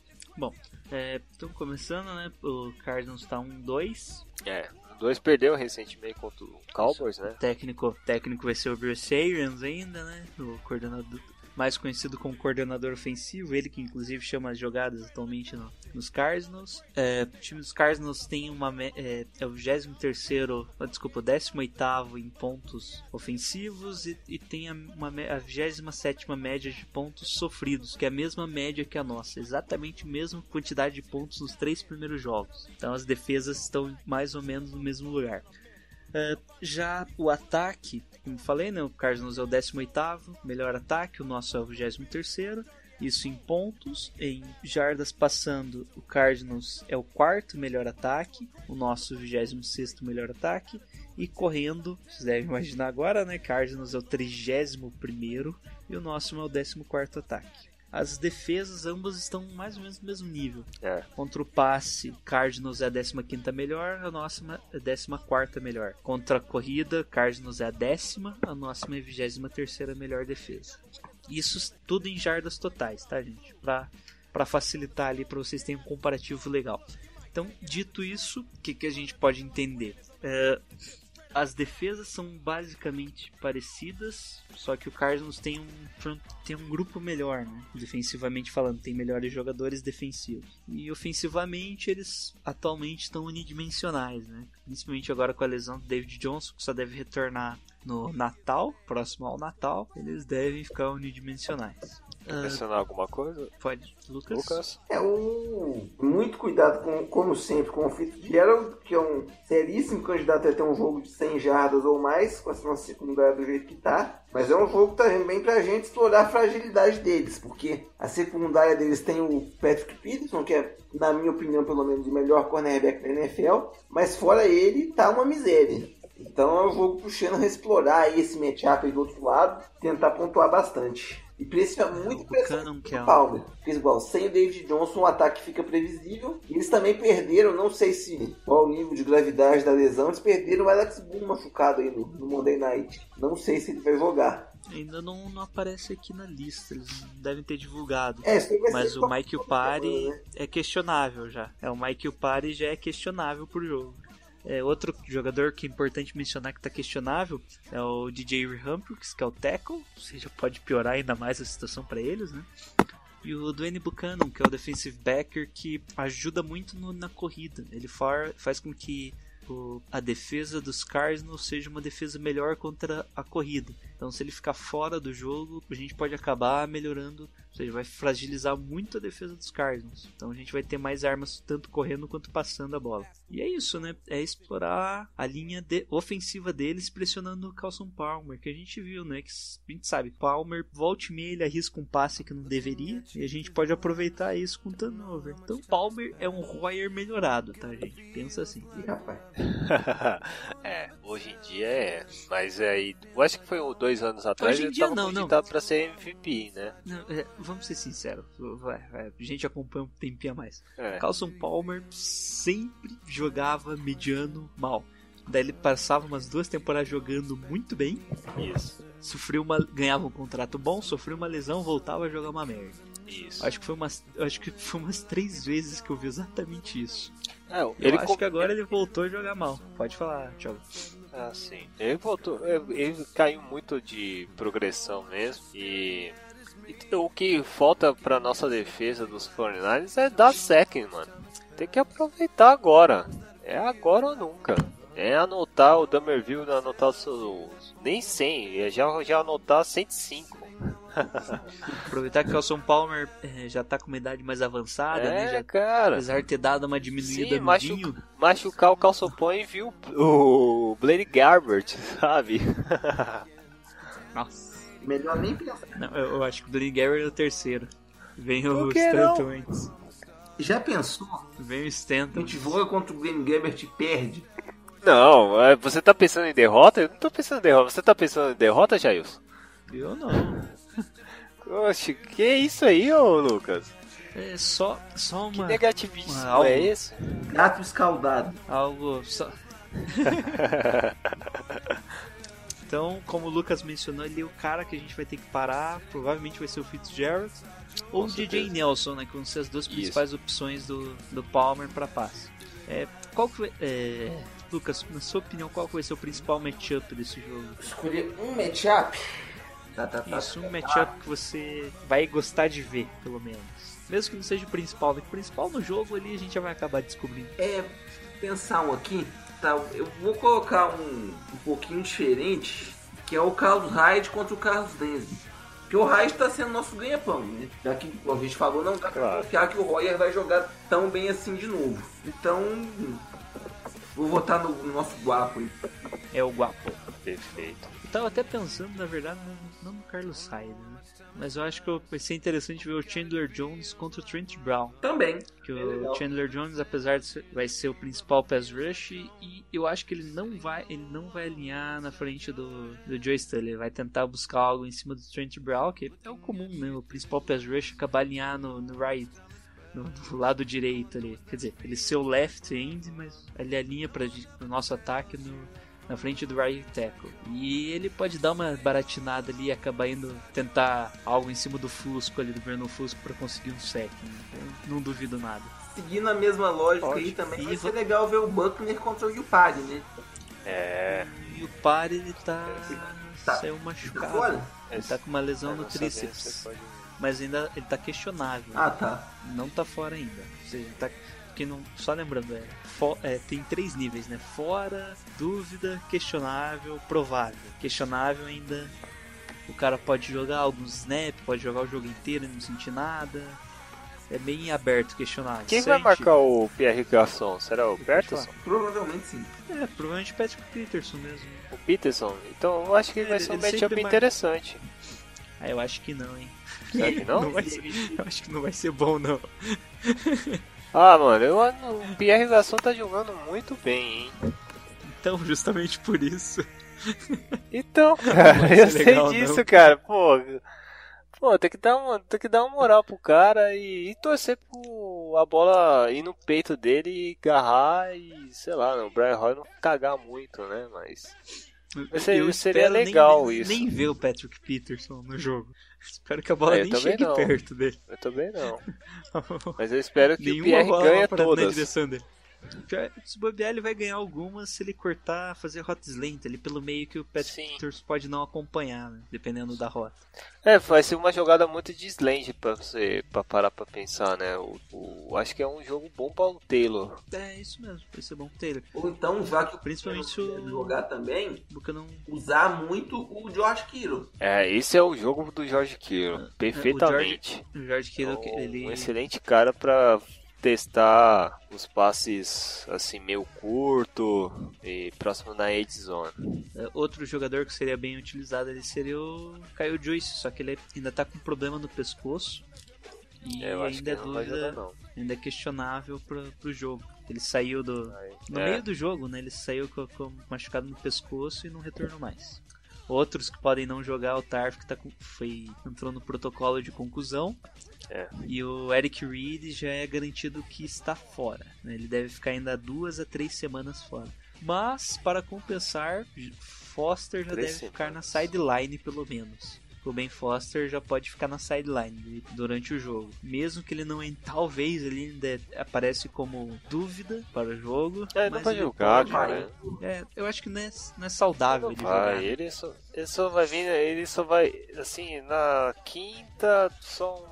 É, então, começando, né? O Cardinals tá 1-2. É, dois perdeu recentemente contra o Cowboys, né? O técnico, técnico vai ser o Bruce Arians ainda, né? O coordenador, mais conhecido como coordenador ofensivo, ele que inclusive chama as jogadas atualmente no, nos Cardinals. É, o time dos Cardinals tem uma é, é o 23 desculpa, 18 em pontos ofensivos e, e tem a, uma, a 27 média de pontos sofridos, que é a mesma média que a nossa, exatamente a mesma quantidade de pontos nos três primeiros jogos. Então as defesas estão mais ou menos no mesmo lugar. Uh, já o ataque, como falei, né, o Cardinals é o 18 melhor ataque, o nosso é o 23 isso em pontos, em jardas passando, o Cardinals é o quarto melhor ataque, o nosso 26 melhor ataque, e correndo, vocês devem imaginar agora, né? Cardinals é o 31 e o nosso é o 14 ataque as defesas ambas estão mais ou menos no mesmo nível. É. Contra o passe, Cardinals é a 15 melhor, a nossa é a 14 melhor. Contra a corrida, Cardinals é a décima, a nossa é a 23 melhor defesa. Isso tudo em jardas totais, tá, gente? Pra, pra facilitar ali, para vocês terem um comparativo legal. Então, dito isso, o que, que a gente pode entender? É, as defesas são basicamente parecidas, só que o Cardinals tem um, tem um grupo melhor, né? Defensivamente falando, tem melhores jogadores defensivos. E ofensivamente, eles atualmente estão unidimensionais, né? Principalmente agora com a lesão do David Johnson, que só deve retornar no Natal, próximo ao Natal, eles devem ficar unidimensionais. Quer mencionar alguma coisa? Pode, Lucas? Lucas? É um. Muito cuidado, com, como sempre, com o Fitzgerald, que é um seríssimo candidato a ter um jogo de 100 jardas ou mais, com a nossa secundária do jeito que tá. Mas é um jogo também pra gente explorar a fragilidade deles, porque a secundária deles tem o Patrick Peterson, que é, na minha opinião, pelo menos, o melhor cornerback da NFL, mas fora ele, tá uma miséria. Então é um jogo pro Shannon explorar esse matchup aí do outro lado, tentar pontuar bastante. E precisa muito pressão do é Palmer. Porque igual, sem o David Johnson o ataque fica previsível. E eles também perderam, não sei se qual o nível de gravidade da lesão, eles perderam o Alex Boone machucado aí no, no Monday Night. Não sei se ele vai jogar. Ainda não, não aparece aqui na lista, eles devem ter divulgado. É, Mas o Mike Upari né? é questionável já. É, o Mike Upari já é questionável pro jogo. É, outro jogador que é importante mencionar que está questionável é o DJ Humphries, que é o tackle, ou seja, pode piorar ainda mais a situação para eles, né? E o Dwayne Buchanan, que é o defensive backer, que ajuda muito no, na corrida. Ele faz com que o, a defesa dos Cardinals seja uma defesa melhor contra a corrida. Então, se ele ficar fora do jogo, a gente pode acabar melhorando ou seja, vai fragilizar muito a defesa dos Cardinals. Então a gente vai ter mais armas tanto correndo quanto passando a bola. E é isso, né? É explorar a linha de ofensiva deles pressionando o Carlson Palmer, que a gente viu, né? Que a gente sabe, Palmer volta e meia ele arrisca um passe que não deveria e a gente pode aproveitar isso com turnover. Então Palmer é um Royer melhorado, tá, gente? Pensa assim. Ih, rapaz. [laughs] é, hoje em dia é. Mas aí, eu acho que foi dois anos atrás hoje em dia, ele tava não, não. pra ser MVP, né? Não, é, vamos ser sinceros, vai, vai, a gente acompanha um tempinho a mais. É. Carlson Palmer sempre jogava mediano mal. Daí ele passava umas duas temporadas jogando muito bem. Isso. Sofreu uma, ganhava um contrato bom, sofreu uma lesão, voltava a jogar uma merda. Isso. Acho que foi umas, acho que foi umas três vezes que eu vi exatamente isso. É, eu ele acho que agora ele voltou a jogar mal. Pode falar, Thiago. Ah, sim. Ele voltou. Ele caiu muito de progressão mesmo. E o que falta pra nossa defesa dos 49ers é dar second, mano. Tem que aproveitar agora. É agora ou nunca. É anotar o Dummerville, anotar os seus. Nem 100, é já, já anotar 105. Aproveitar que o São Palmer é, já tá com uma idade mais avançada, é, né? Já, cara. Apesar de ter dado uma diminuída Sim, no machu vinho. Machucar o calçopão e viu o Blade Garbert, sabe? Nossa. Melhor nem pensar. Não, eu, eu acho que o Blaine Garrett é o terceiro. Vem o Stanton antes. Já pensou? Vem o A Stanton. gente voa contra o Glenn Gabbert e perde. Não, é, você tá pensando em derrota? Eu não tô pensando em derrota. Você tá pensando em derrota, Jailson? Eu não. Oxe, que isso aí, ô Lucas? É só, só Que uma. negativismo uma- algo- é esse? Gato escaldado. Algo só. [laughs] então, como o Lucas mencionou, ele é o cara que a gente vai ter que parar. Provavelmente vai ser o Fitzgerald. Ou o DJ. Nelson, né? Que vão ser as duas Isso. principais opções do, do Palmer para passe. É, qual que vai, é, Lucas, na sua opinião, qual que vai ser o principal matchup desse jogo? Escolher um matchup. Tá, tá, tá. Isso, um matchup que você vai gostar de ver, pelo menos. Mesmo que não seja o principal, né? O principal no jogo ali a gente já vai acabar descobrindo. É, pensar um aqui, tá? Eu vou colocar um, um pouquinho diferente, que é o Carlos Hyde contra o Carlos Denzi. Porque o Hyde tá sendo nosso ganha-pão, né? Já que, a gente falou, não dá pra Claro. confiar que o Royer vai jogar tão bem assim de novo. Então, vou votar no, no nosso guapo aí. É o Guapo. Perfeito. Eu tava até pensando, na verdade, não no Carlos Hyde, né? Mas eu acho que vai ser interessante ver o Chandler Jones contra o Trent Brown. Também. Que É o legal. Chandler Jones, apesar de ser, vai ser o principal pass rush, e eu acho que ele não vai, ele não vai alinhar na frente do, do Joe Stanley. Ele vai tentar buscar algo em cima do Trent Brown, que é o comum, né? O principal pass rush acabar alinhar no, no right, no, no lado direito ali. Quer dizer, ele ser o left end, mas ele alinha para o nosso ataque no, na frente do right tackle. E ele pode dar uma baratinada ali e acabar indo tentar algo em cima do Fusco ali, do Brandon Fusco, para conseguir um sec. Né? Eu não duvido nada. Seguindo a mesma lógica Pode. aí também, vai E ser vo- legal ver o Buckner contra o Yupari, né? É. E o par ele tá. Tá. saiu machucado. fora? Ele tá com uma lesão Eu no tríceps. pode- Mas ainda ele tá questionável. Ah, tá. Não tá fora ainda. Ou seja, tá. Que não, só lembrando, é, fo- é, tem três níveis, né? Fora, dúvida, questionável, provável. Questionável ainda. O cara pode jogar alguns snaps, pode jogar o jogo inteiro e não sentir nada. É bem aberto questionável. Quem vai Sente- marcar o Pierre Garçon? Será o Peterson? Provavelmente sim. É, provavelmente o Patrick Peterson mesmo. O Peterson? Então eu acho que vai Ele- ser um matchup interessante. Ah, eu acho que não, hein? Será que não? vai [laughs] ser, eu acho que não vai ser bom, não. [laughs] Ah, mano, eu, o Pierre Garçon tá jogando muito bem, hein? Então, justamente por isso. Então, [laughs] cara, eu sei legal, disso, não. cara. Pô, pô, tem que dar uma, tem que dar uma moral pro cara e, e torcer pro a bola ir no peito dele e agarrar e, sei lá, o Brian Roy não cagar muito, né? Mas Seria- Eu seria nem legal ver- isso. Nem ver o Patrick Peterson no jogo. Espero que a bola É, nem chegue não. perto dele. eu também não. [laughs] Mas eu espero que o Nenhuma Pierre bola ganhe pra, na todas. direção dele. Se bobear, ele vai ganhar algumas se ele cortar, fazer hot slant ali pelo meio que o Patrick pode não acompanhar, né? Dependendo da rota. É, vai ser uma jogada muito de slant pra você pra parar pra pensar, né? O, o- acho que é um jogo bom pra o Taylor. É isso mesmo, vai ser bom Taylor. Ou então, já que o Principalmente o- jogar também, Porque não. usar muito o George Kittle. É, esse é o jogo do George Kittle. Perfeitamente. O George Kittle, É um- ele. Um excelente cara pra testar os passes assim meio curto e próximo na edge zone. É, Outro jogador que seria bem utilizado ele seria o Kyle Joyce, só que ele ainda tá com problema no pescoço. E É, eu ainda é dúvida, jogar ainda é questionável pro, pro jogo. Ele saiu do. No É. meio do jogo, né? Ele saiu com, com machucado no pescoço e não retornou mais. Outros que podem não jogar, o Tarf que tá com, foi, entrou no protocolo de conclusão. É. E o Eric Reed já é garantido que está fora. né? Ele deve ficar ainda duas a três semanas fora. Mas, para compensar, Foster já Três deve ficar na semanas. sideline pelo menos. O Ben Foster já pode ficar na sideline durante o jogo. Mesmo que ele não en- talvez ele ainda aparece como dúvida para o jogo. É, não vai ele jogar, cara. É, eu acho que não é, não é saudável Não ele vai, jogar. ele só, ele só vai vir, ele só vai, assim, na quinta são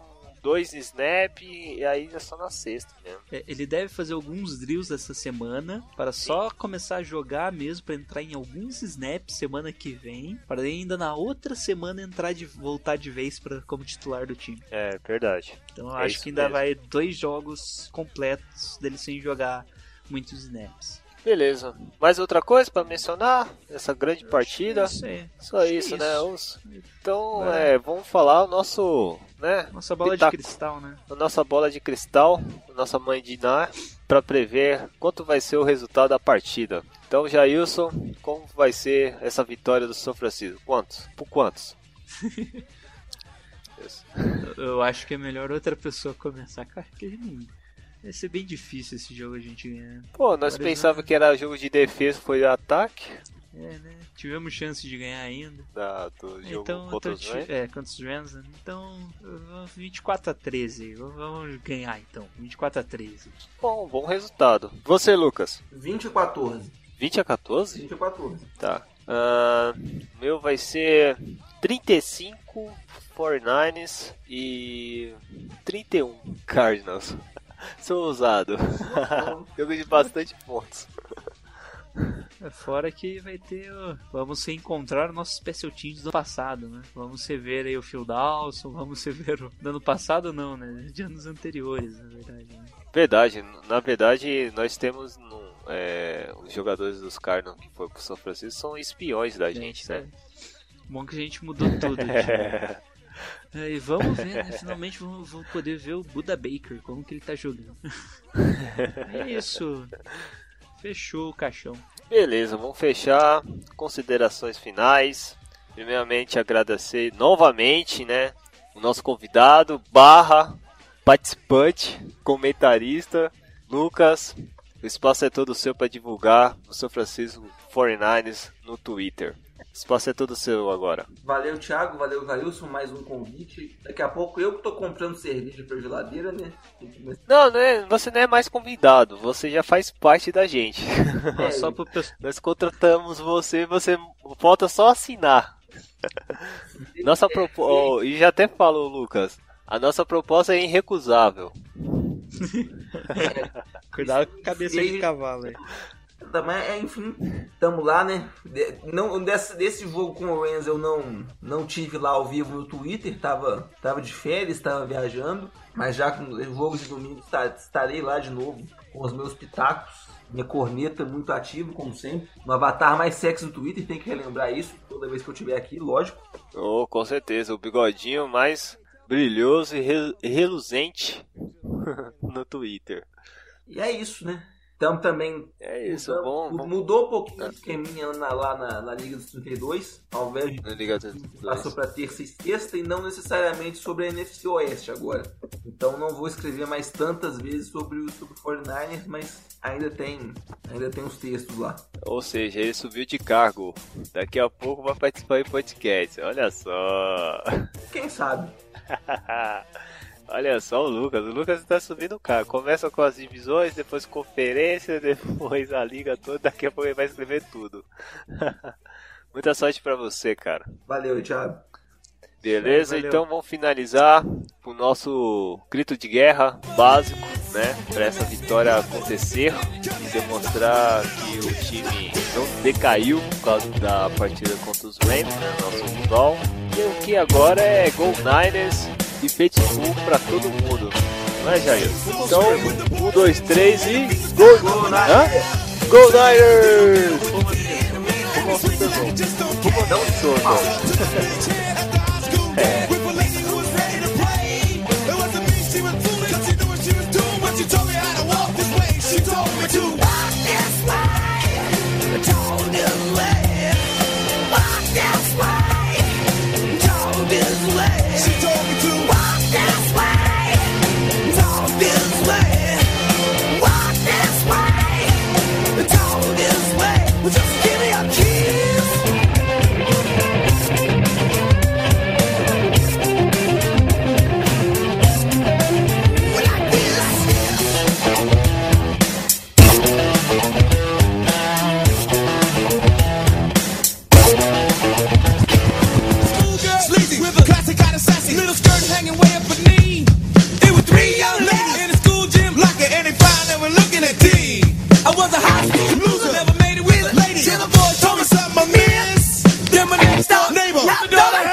dois snap e aí é só na sexta mesmo. É, Ele deve fazer alguns drills essa semana para só começar a jogar mesmo para entrar em alguns snaps semana que vem, para ainda na outra semana entrar de voltar de vez para como titular do time. É, verdade. Então eu É acho que ainda mesmo. vai dois jogos completos dele sem jogar muitos snaps. Beleza. Mais outra coisa pra mencionar? Essa grande partida? Isso aí. Só isso, é né? isso. Os- Então, É. é, vamos falar o nosso, né? Nossa bola Pitaco. de cristal, né? A nossa bola de cristal, a nossa mãe de Iná, para prever quanto vai ser o resultado da partida. Então, Jailson, como vai ser essa vitória do São Francisco? Quantos? Por quantos? [laughs] Eu- acho que é melhor outra pessoa começar. Cara, que não... Vai ser bem difícil esse jogo a gente ganhar. Pô, nós Agora pensávamos que era jogo de defesa, foi ataque É, né? Tivemos chance de ganhar ainda. da, do jogo Então, contra então os Rams. é, contra os Rams, né? Então, uh, 24 a 13. V- Vamos ganhar então. 24 a 13. Bom, bom resultado. Você, Lucas? 20 a 14. 20 a 14? 20 a 14. Tá. Ah, meu vai ser 35 49ers e 31 Cardinals. Sou ousado. [laughs] Jogo de bastante pontos. É Fora que vai ter. o- Vamos reencontrar o nosso special teams do passado, né? Vamos rever aí o Phil Dawson, vamos rever o. Do ano passado não, né? De anos anteriores, na verdade. Né? Verdade, na verdade nós temos no- é, os jogadores dos Cardinals que foram pro São Francisco são espiões da gente, né? Bom que a gente mudou tudo. tipo. [laughs] [laughs] É, e vamos ver, né? Finalmente vamos, vamos poder ver o Buda Baker, como que ele tá jogando. [laughs] é isso. Fechou o caixão. Beleza, vamos fechar. Considerações finais. Primeiramente agradecer novamente, né? O nosso convidado, barra, participante, comentarista, Lucas. O espaço é todo seu para divulgar o São Francisco 49ers no Twitter. Espaço é todo seu agora. Valeu, Thiago. Valeu, Vailson. Mais um convite. Daqui a pouco eu que tô comprando cerveja pra geladeira, né? Não, não é- você não é mais convidado, você já faz parte da gente. [laughs] É, só pro. Nós contratamos você, você falta só assinar. [laughs] Nossa proposta. e já até falou, Lucas. A nossa proposta é irrecusável. [laughs] Cuidado com a cabeça de E- cavalo aí. Também, é, enfim, tamo lá, né? De- não, desse, desse jogo com o Rams eu não, não tive lá ao vivo no Twitter, tava, tava de férias, tava viajando. Mas já com o jogo de domingo esta- estarei lá de novo com os meus pitacos. Minha corneta muito ativa, como sempre. No avatar mais sexy do Twitter, tem que relembrar isso toda vez que eu estiver aqui, lógico. Oh, com certeza, o bigodinho mais brilhoso e re- reluzente [laughs] no Twitter. E é isso, né? Então também É isso, mudou, bom. bom. mudou um pouquinho o esqueminha na- lá na, na Liga dos 32, ao invés de liga passou para terça e sexta e não necessariamente sobre a NFC Oeste agora. Então não vou escrever mais tantas vezes sobre o sobre o 49ers, mas ainda tem ainda tem os textos lá. Ou seja, ele subiu de cargo. Daqui a pouco vai participar em podcast. Olha só. Quem sabe? [laughs] Olha só o Lucas. O Lucas está subindo o cargo. Começa com as divisões, depois conferência, [laughs] depois a liga toda. Daqui a pouco ele vai escrever tudo. [laughs] Muita sorte pra você, cara. Valeu, Thiago. Beleza? Valeu. Então vamos finalizar o nosso grito de guerra básico, né? Para essa vitória acontecer e demonstrar que o time não decaiu por causa da partida contra os Rams, né? Nosso rival. E o que agora é Go Niners e Pitbull para todo mundo. Não é, Jair? Então, um, dois, três e. Go, Go Niners! Go Niners! Não sou, não. Just Knock the door.